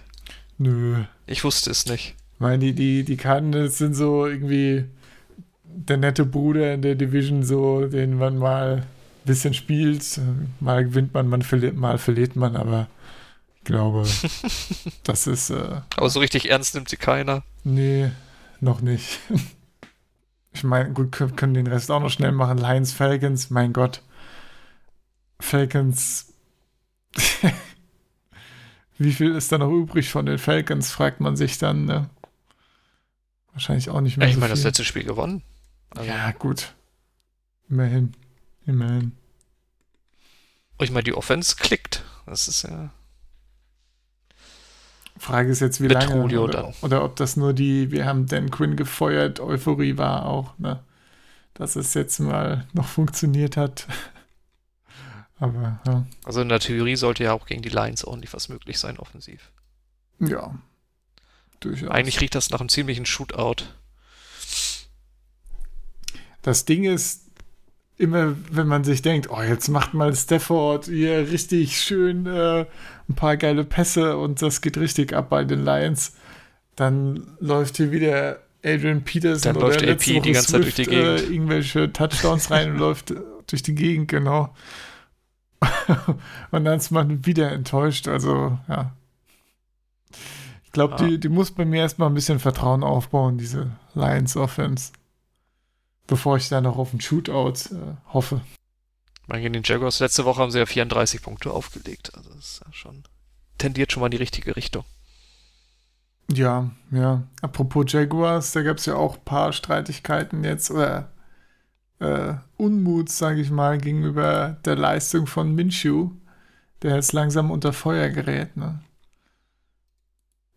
Speaker 5: Nö.
Speaker 2: Ich wusste es nicht.
Speaker 5: Ich meine, die, die, die Cardinals sind so irgendwie der nette Bruder in der Division, so, den man mal bisschen spielt. Mal gewinnt man, man verliert, mal verliert man, aber ich glaube, *laughs* das ist. Äh,
Speaker 2: Aber so richtig ernst nimmt sie keiner.
Speaker 5: nee, noch nicht. *laughs* Ich meine, gut, kö- können den Rest auch noch schnell machen. Lions, Falcons, mein Gott. Falcons. *laughs* Wie viel ist da noch übrig von den Falcons, fragt man sich dann. Ne? Wahrscheinlich auch nicht mehr.
Speaker 2: ich
Speaker 5: so
Speaker 2: meine, das
Speaker 5: viel.
Speaker 2: letzte Spiel gewonnen. Also,
Speaker 5: Ja, gut. Immerhin. Immerhin.
Speaker 2: Ich meine, die Offense klickt. Das ist ja.
Speaker 5: Frage ist jetzt, wie
Speaker 2: Mit
Speaker 5: lange. Oder,
Speaker 2: dann.
Speaker 5: oder ob das nur die, wir haben Dan Quinn gefeuert, Euphorie war auch, ne? Dass es jetzt mal noch funktioniert hat. *laughs* Aber ja.
Speaker 2: Also in der Theorie sollte ja auch gegen die Lions ordentlich was möglich sein, offensiv.
Speaker 5: Ja. Durchaus.
Speaker 2: Eigentlich riecht das nach einem ziemlichen Shootout.
Speaker 5: Das Ding ist, immer wenn man sich denkt, oh, jetzt macht mal Stafford hier richtig schön äh, ein paar geile Pässe und das geht richtig ab bei den Lions, dann läuft hier wieder Adrian Peterson
Speaker 2: Dann läuft AP
Speaker 5: letzte
Speaker 2: die
Speaker 5: Woche
Speaker 2: ganze Zeit durch die
Speaker 5: Swift, Äh,
Speaker 2: Gegend.
Speaker 5: irgendwelche Touchdowns rein und *laughs* läuft äh, durch die Gegend, genau. *laughs* und dann ist man wieder enttäuscht, also ja. Ich glaube,
Speaker 2: Ja.
Speaker 5: die, die muss bei mir erstmal ein bisschen Vertrauen aufbauen, diese Lions Offense bevor ich da noch auf einen Shootout äh, hoffe.
Speaker 2: Ich meine, gegen den Jaguars letzte Woche haben sie ja 34 Punkte aufgelegt. Also das ist ja schon. tendiert schon mal in die richtige Richtung.
Speaker 5: Ja, ja. Apropos Jaguars, da gab es ja auch ein paar Streitigkeiten jetzt oder äh, Unmut, sage ich mal, gegenüber der Leistung von Minshew, der jetzt langsam unter Feuer gerät. Ne?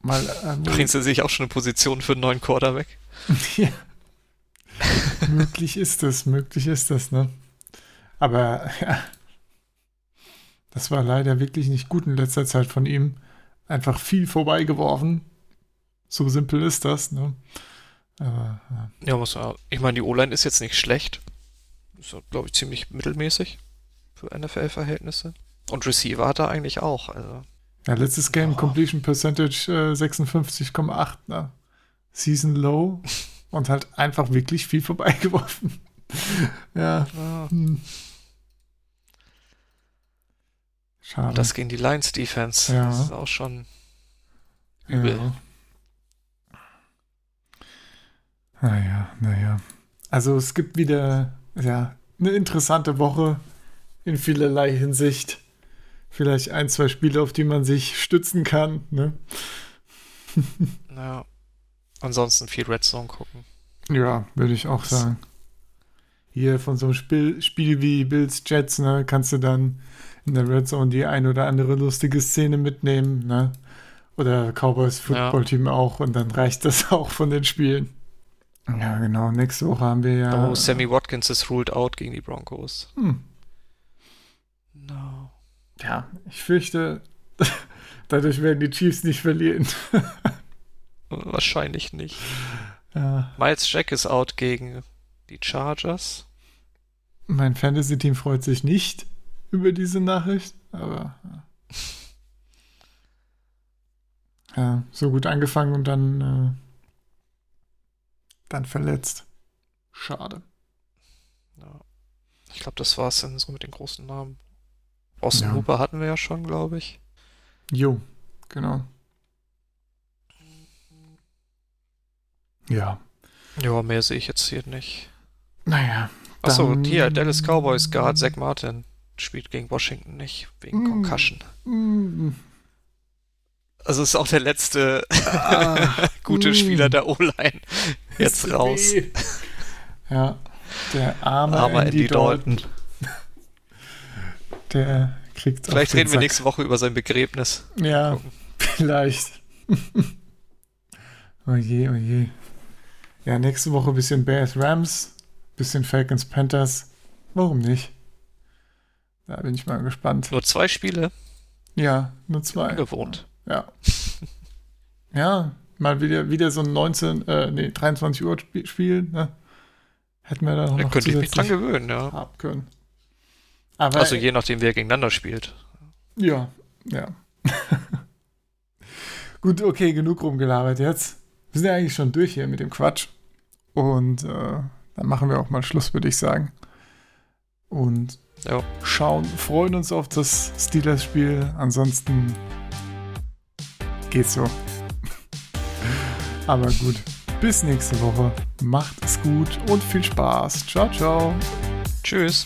Speaker 5: Mal, äh,
Speaker 2: Bringt sie sich auch schon in Position für einen neuen Quarterback? *laughs*
Speaker 5: ja. *laughs* *laughs* möglich ist es, möglich ist das, ne? Aber ja, das war leider wirklich nicht gut in letzter Zeit von ihm. Einfach viel vorbeigeworfen. So simpel ist das, ne? Aber, ja.
Speaker 2: Ja, muss man, ich meine, die O-Line ist jetzt nicht schlecht. Ist, glaube ich, ziemlich mittelmäßig für NFL-Verhältnisse. Und Receiver hat er eigentlich auch. Also,
Speaker 5: ja, letztes Game
Speaker 2: Ja.
Speaker 5: Completion Percentage äh, 56,8, ne? Season Low *laughs* und halt einfach wirklich viel vorbeigeworfen. *laughs* ja.
Speaker 2: ja,
Speaker 5: Hm. Schade.
Speaker 2: das gegen die Lions Defense.
Speaker 5: Ja.
Speaker 2: Das ist auch schon übel.
Speaker 5: Ja. Naja, naja. Also es gibt wieder ja, eine interessante Woche in vielerlei Hinsicht. Vielleicht ein, zwei Spiele, auf die man sich stützen kann. Ne? *laughs*
Speaker 2: Ja. Ansonsten viel Red Zone gucken.
Speaker 5: Ja, würde ich auch sagen. Hier von so einem Spiel, Spiel wie Bills Jets, ne, kannst du dann in der Red Zone die ein oder andere lustige Szene mitnehmen, ne? Oder Cowboys Football Team auch und dann reicht das *laughs* auch von den Spielen. Ja, genau. Nächste Woche haben wir ja.
Speaker 2: Oh, Sammy Watkins ist ruled out gegen die Broncos.
Speaker 5: Hm.
Speaker 2: No.
Speaker 5: Ja, ich fürchte, *laughs* dadurch werden die Chiefs nicht verlieren. *laughs*
Speaker 2: Wahrscheinlich nicht.
Speaker 5: ja,
Speaker 2: Miles Jack ist out gegen die Chargers.
Speaker 5: mein Fantasy-Team freut sich nicht über diese Nachricht, aber ja. so gut angefangen und dann, äh, dann verletzt. Schade.
Speaker 2: Ja. Ich glaube, das war's dann so mit den großen Namen. Austin
Speaker 5: Ja.
Speaker 2: Hooper hatten wir ja schon, glaube ich.
Speaker 5: Jo, genau. Ja,
Speaker 2: Ja, mehr sehe ich jetzt hier nicht.
Speaker 5: naja.
Speaker 2: Achso,
Speaker 5: dann-
Speaker 2: hier, Dallas Cowboys Guard Zach Martin spielt gegen Washington nicht, wegen
Speaker 5: Mm.
Speaker 2: Concussion.
Speaker 5: Mm,
Speaker 2: Also ist auch der letzte
Speaker 5: ah, *laughs*
Speaker 2: gute
Speaker 5: mm.
Speaker 2: Spieler der O-Line jetzt raus.
Speaker 5: Ja, der arme
Speaker 2: Armer
Speaker 5: Andy,
Speaker 2: Andy
Speaker 5: Dalton.
Speaker 2: Dalton.
Speaker 5: Der kriegt
Speaker 2: Vielleicht reden wir
Speaker 5: Sack.
Speaker 2: nächste Woche über sein Begräbnis.
Speaker 5: Ja,
Speaker 2: gucken.
Speaker 5: vielleicht. *laughs* oh je, oh. Ja, nächste Woche ein bisschen Bears Rams, bisschen Falcons Panthers. Warum nicht? Da bin ich mal gespannt.
Speaker 2: Nur zwei Spiele,
Speaker 5: Ja, nur zwei.
Speaker 2: ungewohnt.
Speaker 5: Ja. *laughs* Ja, mal wieder, wieder so ein 19, äh, nee, 23 Uhr Sp- Spiel, ne? Hätten wir da
Speaker 2: Da
Speaker 5: noch
Speaker 2: könnte ich mich dran gewöhnen, ja.
Speaker 5: haben können. Aber
Speaker 2: Also je nachdem, wer gegeneinander spielt.
Speaker 5: Ja, ja. *laughs* Gut, okay, genug rumgelabert jetzt. Wir sind ja eigentlich schon durch hier mit dem Quatsch. Und äh, dann machen wir auch mal Schluss, würde ich sagen. Und
Speaker 2: Ja.
Speaker 5: schauen, freuen uns auf das Steelers-Spiel. Ansonsten geht's so. *laughs* Aber gut, bis nächste Woche. Macht es gut und viel Spaß. Ciao, ciao.
Speaker 2: Tschüss.